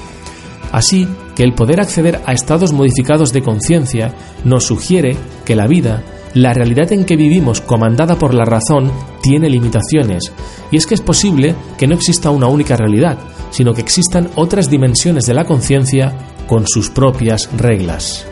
Así que el poder acceder a estados modificados de conciencia nos sugiere que la vida, la realidad en que vivimos, comandada por la razón, tiene limitaciones, y es que es posible que no exista una única realidad, sino que existan otras dimensiones de la conciencia con sus propias reglas.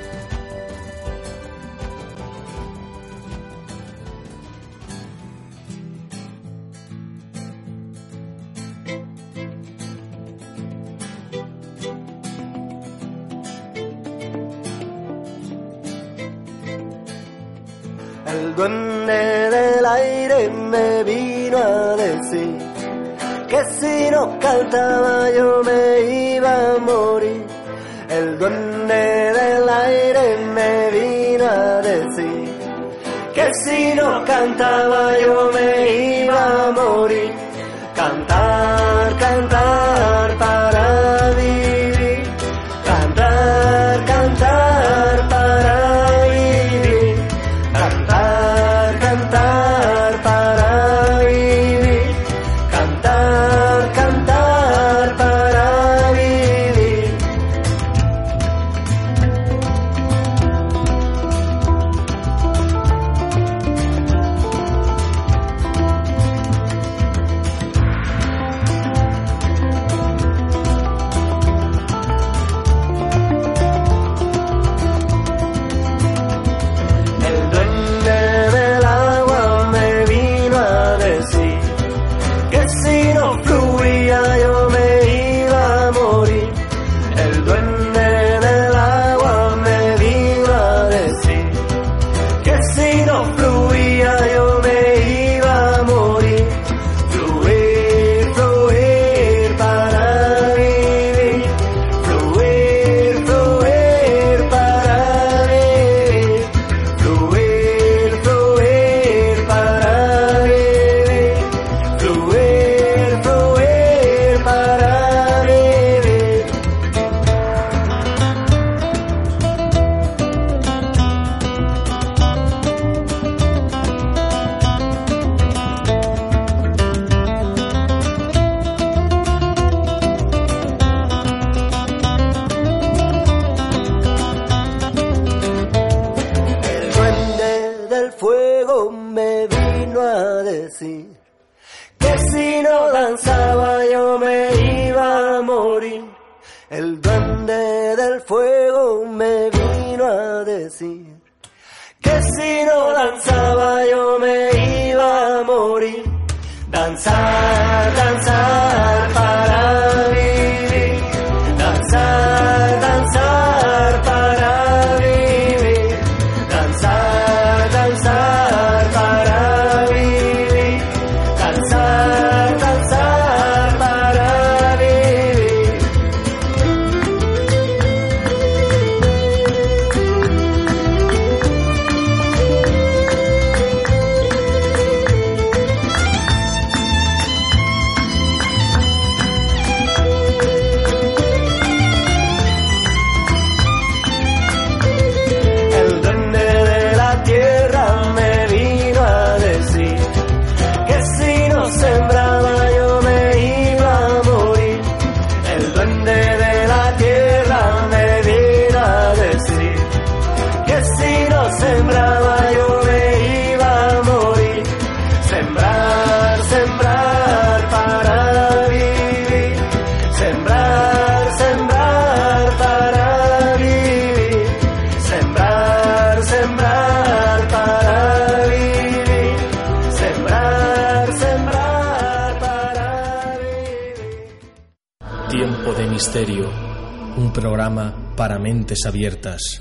Abiertas.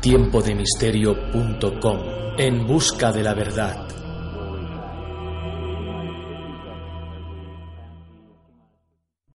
Tiempodemisterio.com, en busca de la verdad.